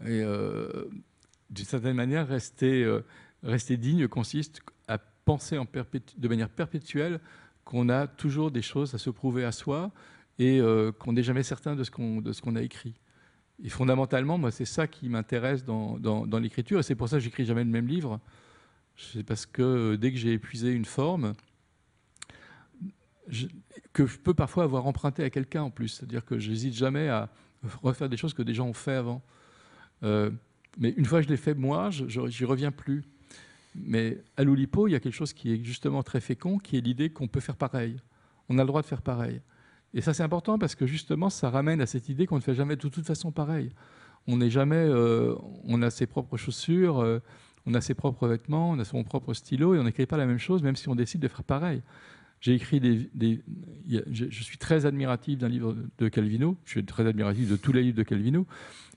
Et euh, d'une certaine manière, rester, rester digne consiste penser en de manière perpétuelle qu'on a toujours des choses à se prouver à soi et euh, qu'on n'est jamais certain de ce qu'on a écrit. Et fondamentalement, moi, c'est ça qui m'intéresse dans, l'écriture, et c'est pour ça que j'écris jamais le même livre. C'est parce que euh, dès que j'ai épuisé une forme, que je peux parfois avoir emprunté à quelqu'un en plus, c'est-à-dire que j'hésite jamais à refaire des choses que des gens ont fait avant. Euh, mais une fois que je l'ai fait moi, je j'y reviens plus. Mais à l'Oulipo, il y a quelque chose qui est justement très fécond, qui est l'idée qu'on peut faire pareil. On a le droit de faire pareil. Et ça, c'est important parce que justement, ça ramène à cette idée qu'on ne fait jamais de toute façon pareil. On n'est jamais. Euh, on a ses propres chaussures, euh, on a ses propres vêtements, on a son propre stylo et on n'écrit pas la même chose, même si on décide de faire pareil. J'ai écrit des. je suis très admiratif d'un livre de Calvino, je suis très admiratif de tous les livres de Calvino,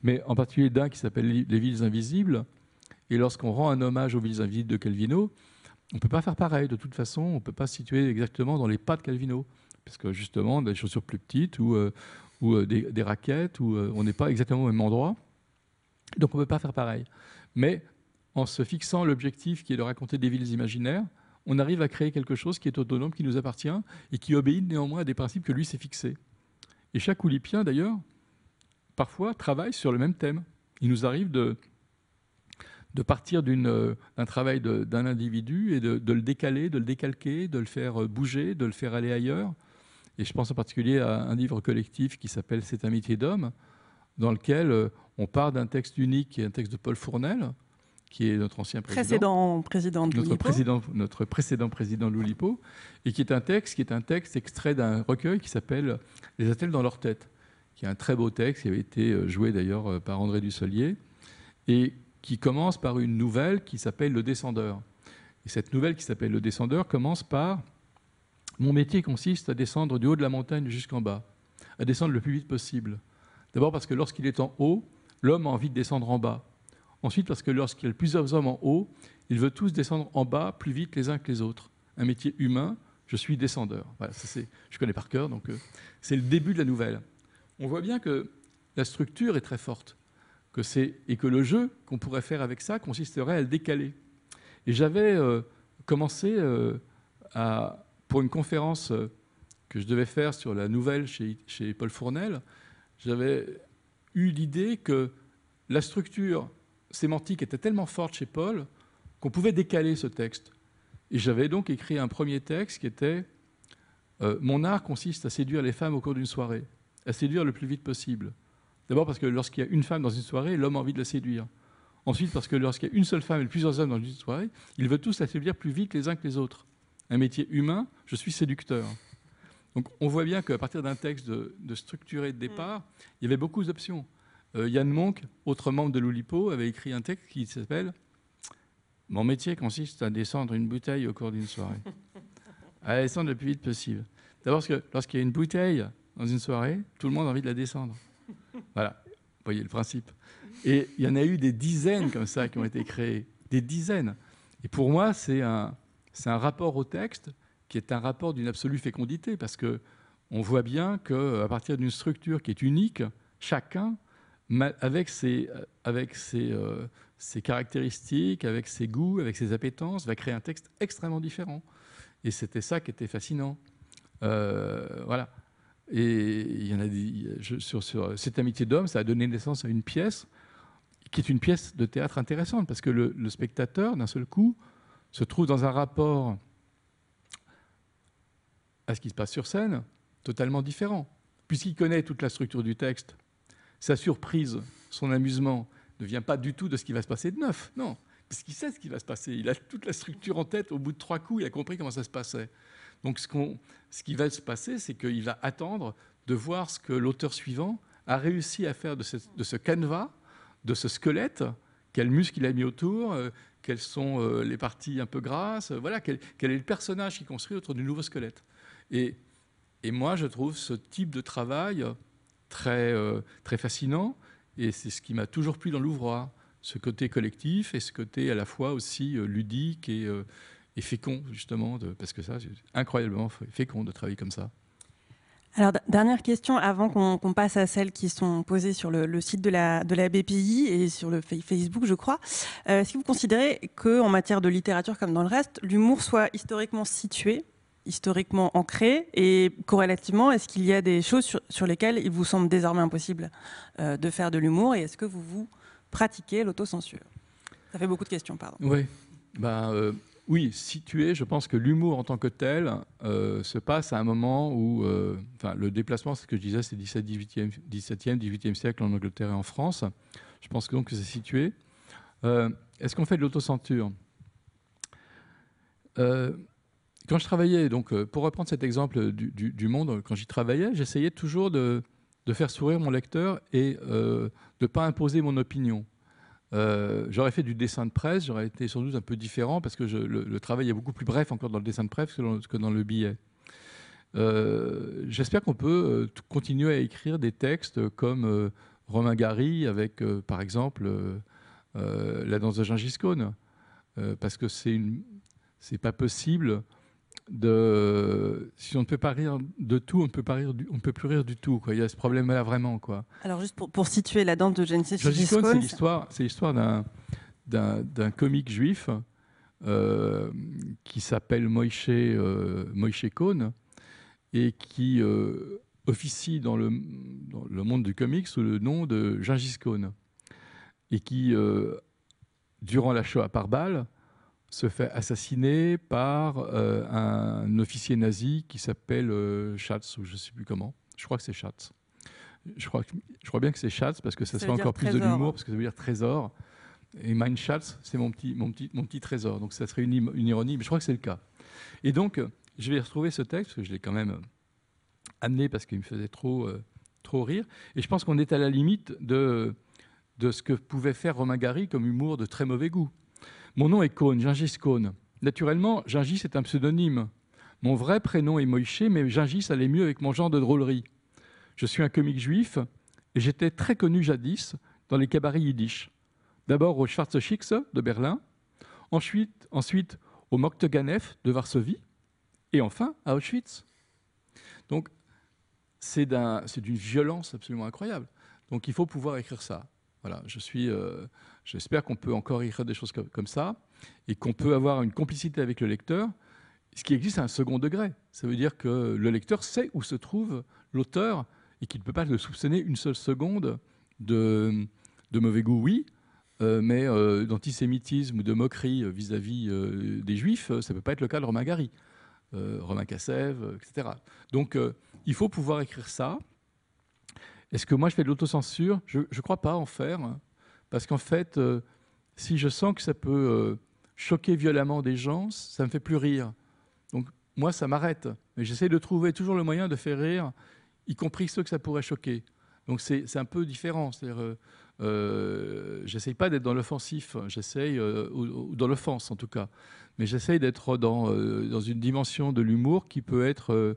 mais en particulier d'un qui s'appelle Les villes invisibles et lorsqu'on rend un hommage aux villes invisibles de Calvino, on ne peut pas faire pareil. De toute façon, on ne peut pas se situer exactement dans les pas de Calvino. Parce que justement, des chaussures plus petites ou, euh, ou euh, des, raquettes, où euh, on n'est pas exactement au même endroit. Donc on ne peut pas faire pareil. Mais en se fixant l'objectif qui est de raconter des villes imaginaires, on arrive à créer quelque chose qui est autonome, qui nous appartient et qui obéit néanmoins à des principes que lui s'est fixés. Et chaque Oulipien, d'ailleurs, parfois travaille sur le même thème. Il nous arrive de, de partir d'un travail d'un individu et de, de, le décaler, de le décalquer, de le faire bouger, de le faire aller ailleurs. Et je pense en particulier à un livre collectif qui s'appelle Cette amitié d'homme, dans lequel on part d'un texte unique qui est un texte de Paul Fournel, qui est notre ancien président, président de notre président, notre précédent président de l'Oulipo, et qui est un texte qui est un texte extrait d'un recueil qui s'appelle Les attelles dans leur tête, qui est un très beau texte qui avait été euh, joué d'ailleurs euh, par André Dussolier, et qui commence par une nouvelle qui s'appelle Le Descendeur. Et cette nouvelle qui s'appelle Le Descendeur commence par Mon métier consiste à descendre du haut de la montagne jusqu'en bas, à descendre le plus vite possible. D'abord parce que lorsqu'il est en haut, l'homme a envie de descendre en bas. Ensuite, parce que lorsqu'il y a plusieurs hommes en haut, ils veulent tous descendre en bas plus vite les uns que les autres. Un métier humain, je suis descendeur. Voilà, ça je connais par cœur, donc euh, c'est le début de la nouvelle. On voit bien que la structure est très forte, et que le jeu qu'on pourrait faire avec ça consisterait à le décaler. Et j'avais euh, commencé euh, pour une conférence que je devais faire sur la nouvelle chez, Paul Fournel, j'avais eu l'idée que la structure sémantique était tellement forte chez Paul qu'on pouvait décaler ce texte. Et j'avais donc écrit un premier texte qui était euh, Mon art consiste à séduire les femmes au cours d'une soirée, à séduire le plus vite possible. D'abord parce que lorsqu'il y a une femme dans une soirée, l'homme a envie de la séduire. Ensuite parce que lorsqu'il y a une seule femme et plusieurs hommes dans une soirée, ils veulent tous la séduire plus vite les uns que les autres. Un métier humain, je suis séducteur. Donc on voit bien qu'à partir d'un texte de, de structuré de départ, il y avait beaucoup d'options. Euh, Yann Monk, autre membre de l'Oulipo, avait écrit un texte qui s'appelle Mon métier consiste à descendre une bouteille au cours d'une soirée. à la descendre le plus vite possible. D'abord parce que lorsqu'il y a une bouteille dans une soirée, tout le monde a envie de la descendre. Voilà, vous voyez le principe. Et il y en a eu des dizaines comme ça qui ont été créées, des dizaines. Et pour moi, c'est un, un rapport au texte qui est un rapport d'une absolue fécondité, parce que on voit bien qu'à partir d'une structure qui est unique, chacun avec ses, avec euh, ses, caractéristiques, avec ses goûts, avec ses appétences, va créer un texte extrêmement différent. Et c'était ça qui était fascinant. Euh, voilà. Et il y en a sur, sur, cette amitié d'homme, ça a donné naissance à une pièce qui est une pièce de théâtre intéressante parce que le, le spectateur, d'un seul coup, se trouve dans un rapport à ce qui se passe sur scène totalement différent. Puisqu'il connaît toute la structure du texte, sa surprise, son amusement ne vient pas du tout de ce qui va se passer de neuf. Non, parce qu'il sait ce qui va se passer. Il a toute la structure en tête. Au bout de trois coups, il a compris comment ça se passait. Donc ce, qui va se passer, c'est qu'il va attendre de voir ce que l'auteur suivant a réussi à faire de ce, de canevas, de ce squelette, quels muscles il a mis autour, euh, quelles sont euh, les parties un peu grasses, voilà, quel, quel, est le personnage qui construit autour du nouveau squelette. Et, moi, je trouve ce type de travail très, euh, très fascinant. Et c'est ce qui m'a toujours plu dans l'ouvroir, ce côté collectif et ce côté à la fois aussi euh, ludique et, euh, et fécond, justement, de, parce que ça, c'est incroyablement fécond de travailler comme ça. Alors, dernière question avant qu'on passe à celles qui sont posées sur le, site de la, de la BPI et sur le Facebook, je crois. Est-ce que vous considérez qu'en matière de littérature comme dans le reste, l'humour soit historiquement situé historiquement ancré Et corrélativement, est-ce qu'il y a des choses sur, lesquelles il vous semble désormais impossible euh, de faire de l'humour Et est-ce que vous vous pratiquez l'autocensure? Ça fait beaucoup de questions, pardon. Oui, euh, oui situé, je pense que l'humour en tant que tel euh, se passe à un moment où enfin, le déplacement, c'est ce que je disais, c'est 17, 18e, 17e, 18e siècle en Angleterre et en France. Je pense donc que c'est situé. est-ce qu'on fait de l'autocensure quand je travaillais, donc euh, pour reprendre cet exemple du, monde, quand j'y travaillais, j'essayais toujours de, faire sourire mon lecteur et euh, de ne pas imposer mon opinion. Euh, j'aurais fait du dessin de presse, j'aurais été sans doute un peu différent parce que le, travail est beaucoup plus bref encore dans le dessin de presse que dans, le billet. J'espère qu'on peut continuer à écrire des textes comme Romain Gary avec, par exemple, La danse de Gengis Khan, parce que c'est pas possible de si on ne peut pas rire de tout, on ne peut pas rire on peut plus rire du tout. Quoi. Il y a ce problème-là vraiment. Quoi. Alors juste pour, pour situer la danse de Genesis c'est l'histoire, c'est l'histoire d'un, d'un, comique juif euh, qui s'appelle Moïse euh, Cohn et qui euh, officie dans le, le monde du comique sous le nom de Gengis Cohn et qui durant la Shoah par balle, se fait assassiner par euh, un officier nazi qui s'appelle euh, Schatz, ou je ne sais plus comment. Je crois que c'est Schatz. Je crois, je crois bien que c'est Schatz parce que ça, Ça encore plus de l'humour parce que ça veut dire trésor. Et Mein Schatz, c'est mon petit, mon, petit, mon petit trésor. Donc ça serait une, ironie, mais je crois que c'est le cas. Et donc, je vais retrouver ce texte, parce que je l'ai quand même euh, amené parce qu'il me faisait trop, euh, trop rire. Et je pense qu'on est à la limite de, de ce que pouvait faire Romain Gary comme humour de très mauvais goût. Mon nom est Cohn, Gingis Cohn. Naturellement, Gingis est un pseudonyme. Mon vrai prénom est Moïse, mais Gingis allait mieux avec mon genre de drôlerie. Je suis un comique juif et j'étais très connu jadis dans les cabarets yiddish. D'abord au Schwarze Schicks de Berlin, ensuite, ensuite au Mokteganef de Varsovie et enfin à Auschwitz. Donc c'est d'une violence absolument incroyable. Donc il faut pouvoir écrire ça. Voilà, je suis, euh, j'espère qu'on peut encore écrire des choses comme, ça et qu'on peut avoir une complicité avec le lecteur, ce qui existe à un second degré. Ça veut dire que le lecteur sait où se trouve l'auteur et qu'il ne peut pas le soupçonner une seule seconde de, de mauvais goût, oui, euh, mais euh, d'antisémitisme ou de moquerie vis-à-vis des juifs, ça ne peut pas être le cas de Romain Gary, Romain Kassev, euh, etc. Donc il faut pouvoir écrire ça. Est-ce que moi je fais de l'autocensure? Je ne crois pas en faire, parce qu'en fait, euh, si je sens que ça peut euh, choquer violemment des gens, ça me fait plus rire. Donc moi, ça m'arrête. Mais j'essaie de trouver toujours le moyen de faire rire, y compris ceux que ça pourrait choquer. Donc c'est un peu différent. C'est-à-dire, euh, pas d'être dans l'offensif, j'essaye, ou, dans l'offense en tout cas, mais j'essaye d'être dans, dans une dimension de l'humour qui peut être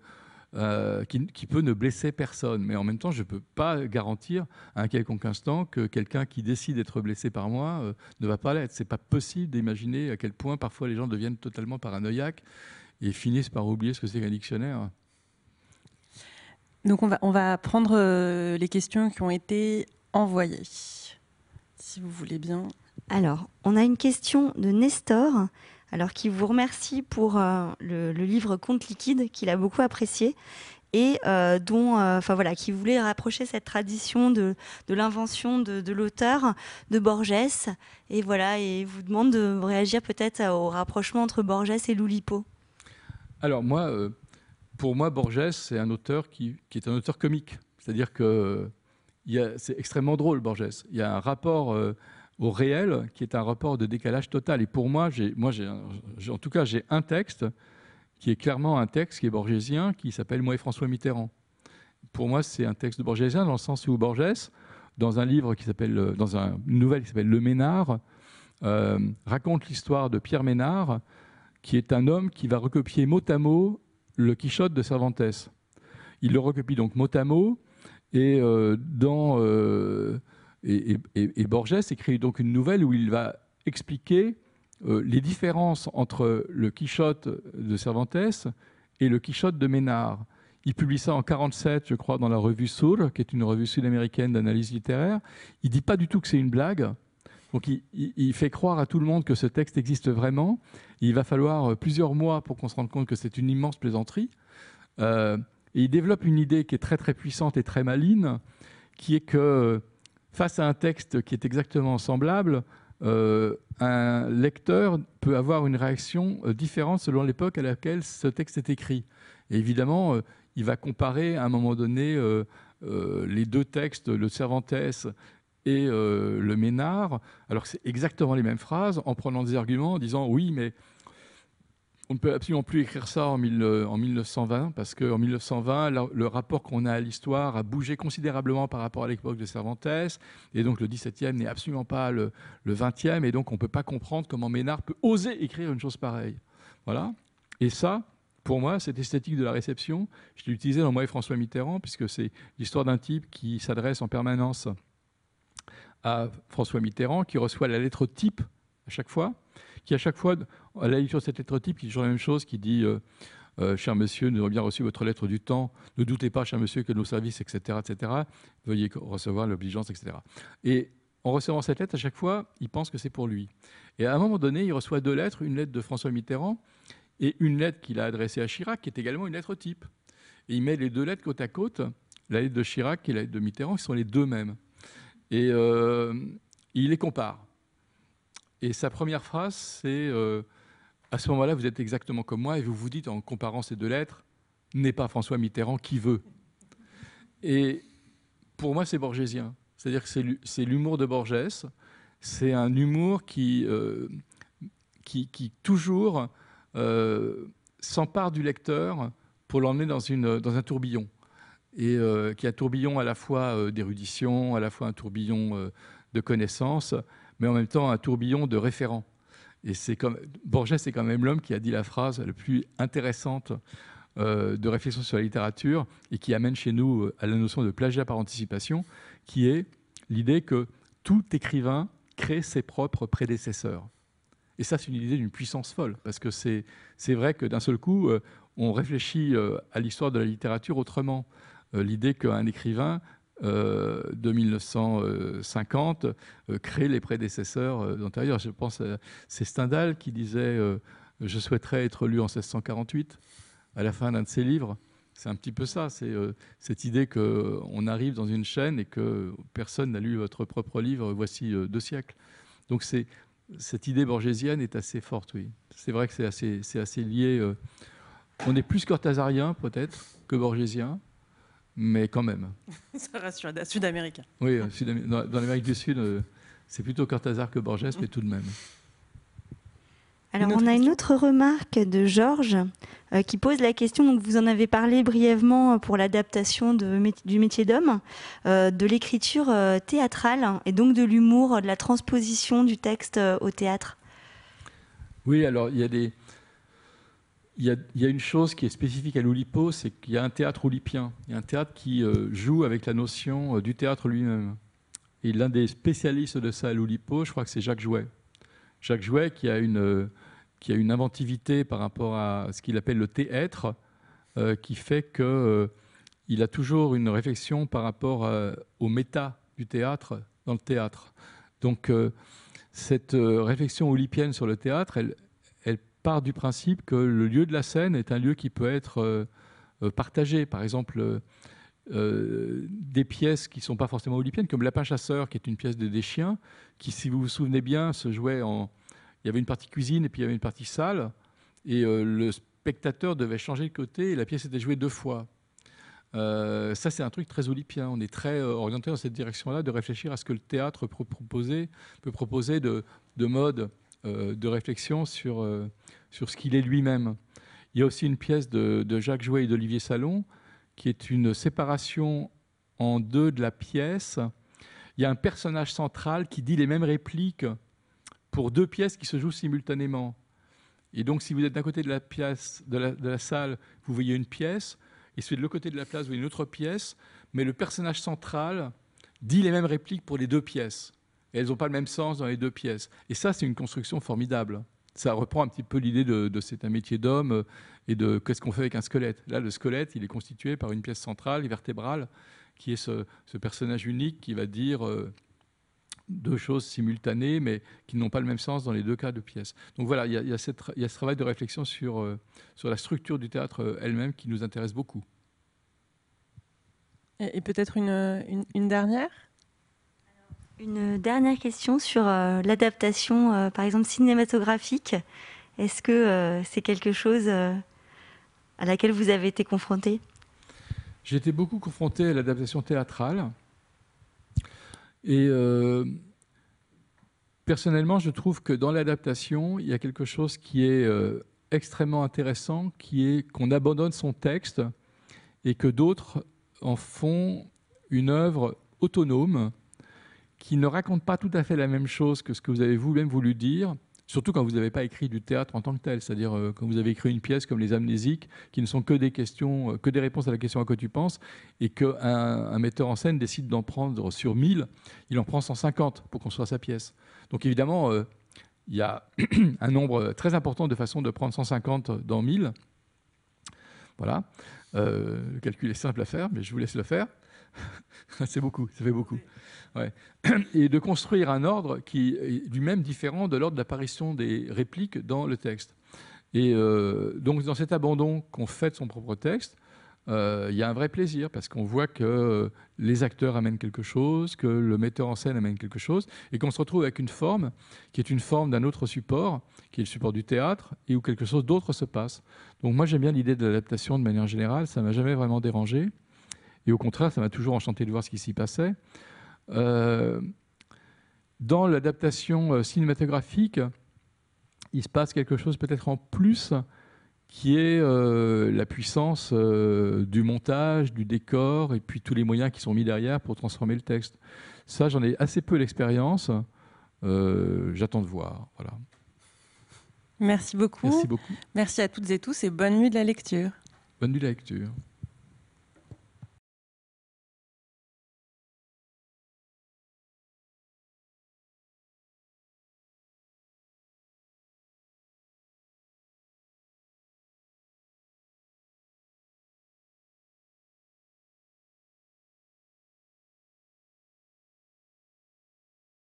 euh, qui, qui peut ne blesser personne. Mais en même temps, je ne peux pas garantir à un quelconque instant que quelqu'un qui décide d'être blessé par moi euh, ne va pas l'être. C'est pas possible d'imaginer à quel point parfois les gens deviennent totalement paranoïaques et finissent par oublier ce que c'est qu'un dictionnaire. Donc on va, on va prendre euh, les questions qui ont été envoyées. Si vous voulez bien. Alors, on a une question de Nestor, alors qui vous remercie pour euh, le, livre Conte liquide qu'il a beaucoup apprécié et euh, dont, euh, enfin voilà, qui voulait rapprocher cette tradition de, l'invention de, l'auteur de Borges et voilà et vous demande de réagir peut-être au rapprochement entre Borges et Loulipo. Alors moi, pour moi, Borges, c'est un auteur qui, est un auteur comique. C'est-à-dire que c'est extrêmement drôle, Borges. Il y a un rapport au réel qui est un rapport de décalage total. Et pour moi, moi en tout cas, j'ai un texte qui est clairement un texte qui est borgésien, qui s'appelle Moi et François Mitterrand. Pour moi, c'est un texte borgésien dans le sens où Borges, dans un livre qui s'appelle, euh, dans un- une nouvelle qui s'appelle Le Ménard, euh, raconte l'histoire de Pierre Ménard, qui est un homme qui va recopier mot à mot le Quichotte de Cervantes. Il le recopie donc mot à mot, et, euh, dans, et, Borges écrit donc une nouvelle où il va expliquer euh, les différences entre le Quichotte de Cervantes et le Quichotte de Ménard. Il publie ça en 47, je crois, dans la revue Sur, qui est une revue sud-américaine d'analyse littéraire. Il dit pas du tout que c'est une blague. Donc il fait croire à tout le monde que ce texte existe vraiment. Il va falloir euh, plusieurs mois pour qu'on se rende compte que c'est une immense plaisanterie. Euh, et il développe une idée qui est très très puissante et très maligne, qui est que face à un texte qui est exactement semblable, euh, un lecteur peut avoir une réaction euh, différente selon l'époque à laquelle ce texte est écrit. Évidemment, euh, il va comparer à un moment donné les deux textes, le Cervantes et le Ménard, alors que c'est exactement les mêmes phrases, en prenant des arguments, en disant oui, mais on ne peut absolument plus écrire ça en, mille- euh, en 1920, parce qu'en 1920, la- le rapport qu'on a à l'histoire a bougé considérablement par rapport à l'époque de Cervantes, et donc le 17e n'est absolument pas le, le 20e, et donc on ne peut pas comprendre comment Ménard peut oser écrire une chose pareille. Voilà. Et ça, pour moi, cette esthétique de la réception, je l'ai utilisée dans Moi et François Mitterrand, puisque c'est l'histoire d'un type qui s'adresse en permanence à François Mitterrand, qui reçoit la lettre type à chaque fois, qui à chaque fois, à la lecture de cette lettre type, qui dit toujours la même chose, qui dit euh, euh, Cher monsieur, nous avons bien reçu votre lettre du temps, ne doutez pas, cher monsieur, que nos services, etc., etc., veuillez recevoir l'obligeance, etc. Et en recevant cette lettre, à chaque fois, il pense que c'est pour lui. Et à un moment donné, il reçoit deux lettres, une lettre de François Mitterrand et une lettre qu'il a adressée à Chirac, qui est également une lettre type. Et il met les deux lettres côte à côte, la lettre de Chirac et la lettre de Mitterrand, qui sont les deux mêmes. Et euh, il les compare. Et sa première phrase, c'est à ce moment-là, vous êtes exactement comme moi, et vous vous dites, en comparant ces deux lettres, n'est pas François Mitterrand qui veut. Et pour moi, c'est borgésien. C'est-à-dire que c'est l'humour de Borges. C'est un humour qui, qui, qui, toujours s'empare du lecteur pour l'emmener dans, dans un tourbillon. Et euh, qui un tourbillon à la fois euh, d'érudition, à la fois un tourbillon euh, de connaissances, mais en même temps un tourbillon de référents. Et c'est comme Borges, c'est quand même l'homme qui a dit la phrase la plus intéressante de réflexion sur la littérature et qui amène chez nous à la notion de plagiat par anticipation, qui est l'idée que tout écrivain crée ses propres prédécesseurs. Et ça, c'est une idée d'une puissance folle, parce que c'est vrai que d'un seul coup, on réfléchit à l'histoire de la littérature autrement. Euh, l'idée qu'un écrivain euh, de 1950 euh, les prédécesseurs d'antérieurs. Je pense c'est Stendhal qui disait Je souhaiterais être lu en 1648 à la fin d'un de ses livres. C'est un petit peu ça, c'est cette idée qu'on arrive dans une chaîne et que personne n'a lu votre propre livre voici deux siècles. Donc c'est cette idée borgésienne est assez forte, oui. C'est vrai que c'est assez, assez lié. on est plus cortazarien peut-être que borgésien, mais quand même. Ça reste sud-américain. Oui, dans, l'Amérique du Sud, euh, c'est plutôt Cortázar que Borges, mais tout de même. Alors, on a une autre remarque de Georges euh, qui pose la question, donc vous en avez parlé brièvement pour l'adaptation du métier d'homme, euh, de l'écriture théâtrale et donc de l'humour, de la transposition du texte au théâtre. Oui, alors il y a des, il y, a, une chose qui est spécifique à l'Oulipo, c'est qu'il y a un théâtre oulipien. Il y a un théâtre qui euh, joue avec la notion euh, du théâtre lui-même. Et l'un des spécialistes de ça à l'Oulipo, je crois que c'est Jacques Jouet. Jacques Jouet qui a une, euh, qui a une inventivité par rapport à ce qu'il appelle le théâtre, qui fait qu'il a toujours une réflexion par rapport au méta du théâtre dans le théâtre. Donc cette réflexion oulipienne sur le théâtre, elle, part du principe que le lieu de la scène est un lieu qui peut être euh, euh, partagé. Par exemple, euh, des pièces qui ne sont pas forcément olympiennes, comme Lapin Chasseur, qui est une pièce de des chiens, qui, si vous vous souvenez bien, se jouait en. Il y avait une partie cuisine et puis il y avait une partie salle, et le spectateur devait changer de côté et la pièce était jouée deux fois. ça, c'est un truc très olympien. On est très orienté dans cette direction-là, de réfléchir à ce que le théâtre peut proposer, peut proposer de, de modes de réflexion sur, sur ce qu'il est lui-même. Il y a aussi une pièce de, Jacques Jouet et d'Olivier Salon qui est une séparation en deux de la pièce. Il y a un personnage central qui dit les mêmes répliques pour deux pièces qui se jouent simultanément. Et donc, si vous êtes d'un côté de la, pièce, de la, salle, vous voyez une pièce, et si vous êtes de l'autre côté de la place, vous voyez une autre pièce, mais le personnage central dit les mêmes répliques pour les deux pièces. Et elles n'ont pas le même sens dans les deux pièces. Et ça, c'est une construction formidable ça reprend un petit peu l'idée de, c'est un métier d'homme euh, et de qu'est-ce qu'on fait avec un squelette. Là, le squelette, il est constitué par une pièce centrale, vertébrale, qui est ce, personnage unique qui va dire euh, deux choses simultanées, mais qui n'ont pas le même sens dans les deux cas de pièces. Donc voilà, il y a, ce travail de réflexion sur, euh, sur la structure du théâtre elle-même qui nous intéresse beaucoup. Et, peut-être une dernière? Une dernière question sur euh, l'adaptation, euh, par exemple cinématographique. Est-ce que euh, c'est quelque chose à laquelle vous avez été confronté? J'ai été beaucoup confronté à l'adaptation théâtrale. Et personnellement, je trouve que dans l'adaptation, il y a quelque chose qui est extrêmement intéressant, qui est qu'on abandonne son texte et que d'autres en font une œuvre autonome qui ne raconte pas tout à fait la même chose que ce que vous avez vous-même voulu dire, surtout quand vous n'avez pas écrit du théâtre en tant que tel, c'est-à-dire euh, quand vous avez écrit une pièce comme Les Amnésiques, qui ne sont que des questions, euh, que des réponses à la question à quoi tu penses, et qu'un un metteur en scène décide d'en prendre sur 1000, il en prend 150 pour construire sa pièce. Donc évidemment, euh, il y a un nombre très important de façons de prendre 150 dans 1000. Voilà. le calcul est simple à faire, mais je vous laisse le faire. c'est beaucoup, ça fait beaucoup. Et de construire un ordre qui est lui-même différent de l'ordre d'apparition des répliques dans le texte. Et euh, donc, dans cet abandon qu'on fait de son propre texte, euh, il y a un vrai plaisir parce qu'on voit que les acteurs amènent quelque chose, que le metteur en scène amène quelque chose, et qu'on se retrouve avec une forme qui est une forme d'un autre support, qui est le support du théâtre, et où quelque chose d'autre se passe. Donc moi j'aime bien l'idée de l'adaptation de manière générale, ça m'a jamais vraiment dérangé, et au contraire ça m'a toujours enchanté de voir ce qui s'y passait. Euh, dans l'adaptation cinématographique, il se passe quelque chose peut-être en plus qui est euh, la puissance euh, du montage, du décor, et puis tous les moyens qui sont mis derrière pour transformer le texte. Ça, j'en ai assez peu l'expérience. Euh, j'attends de voir. Voilà. Merci beaucoup. Merci beaucoup. Merci à toutes et tous et bonne nuit de la lecture. Bonne nuit de la lecture.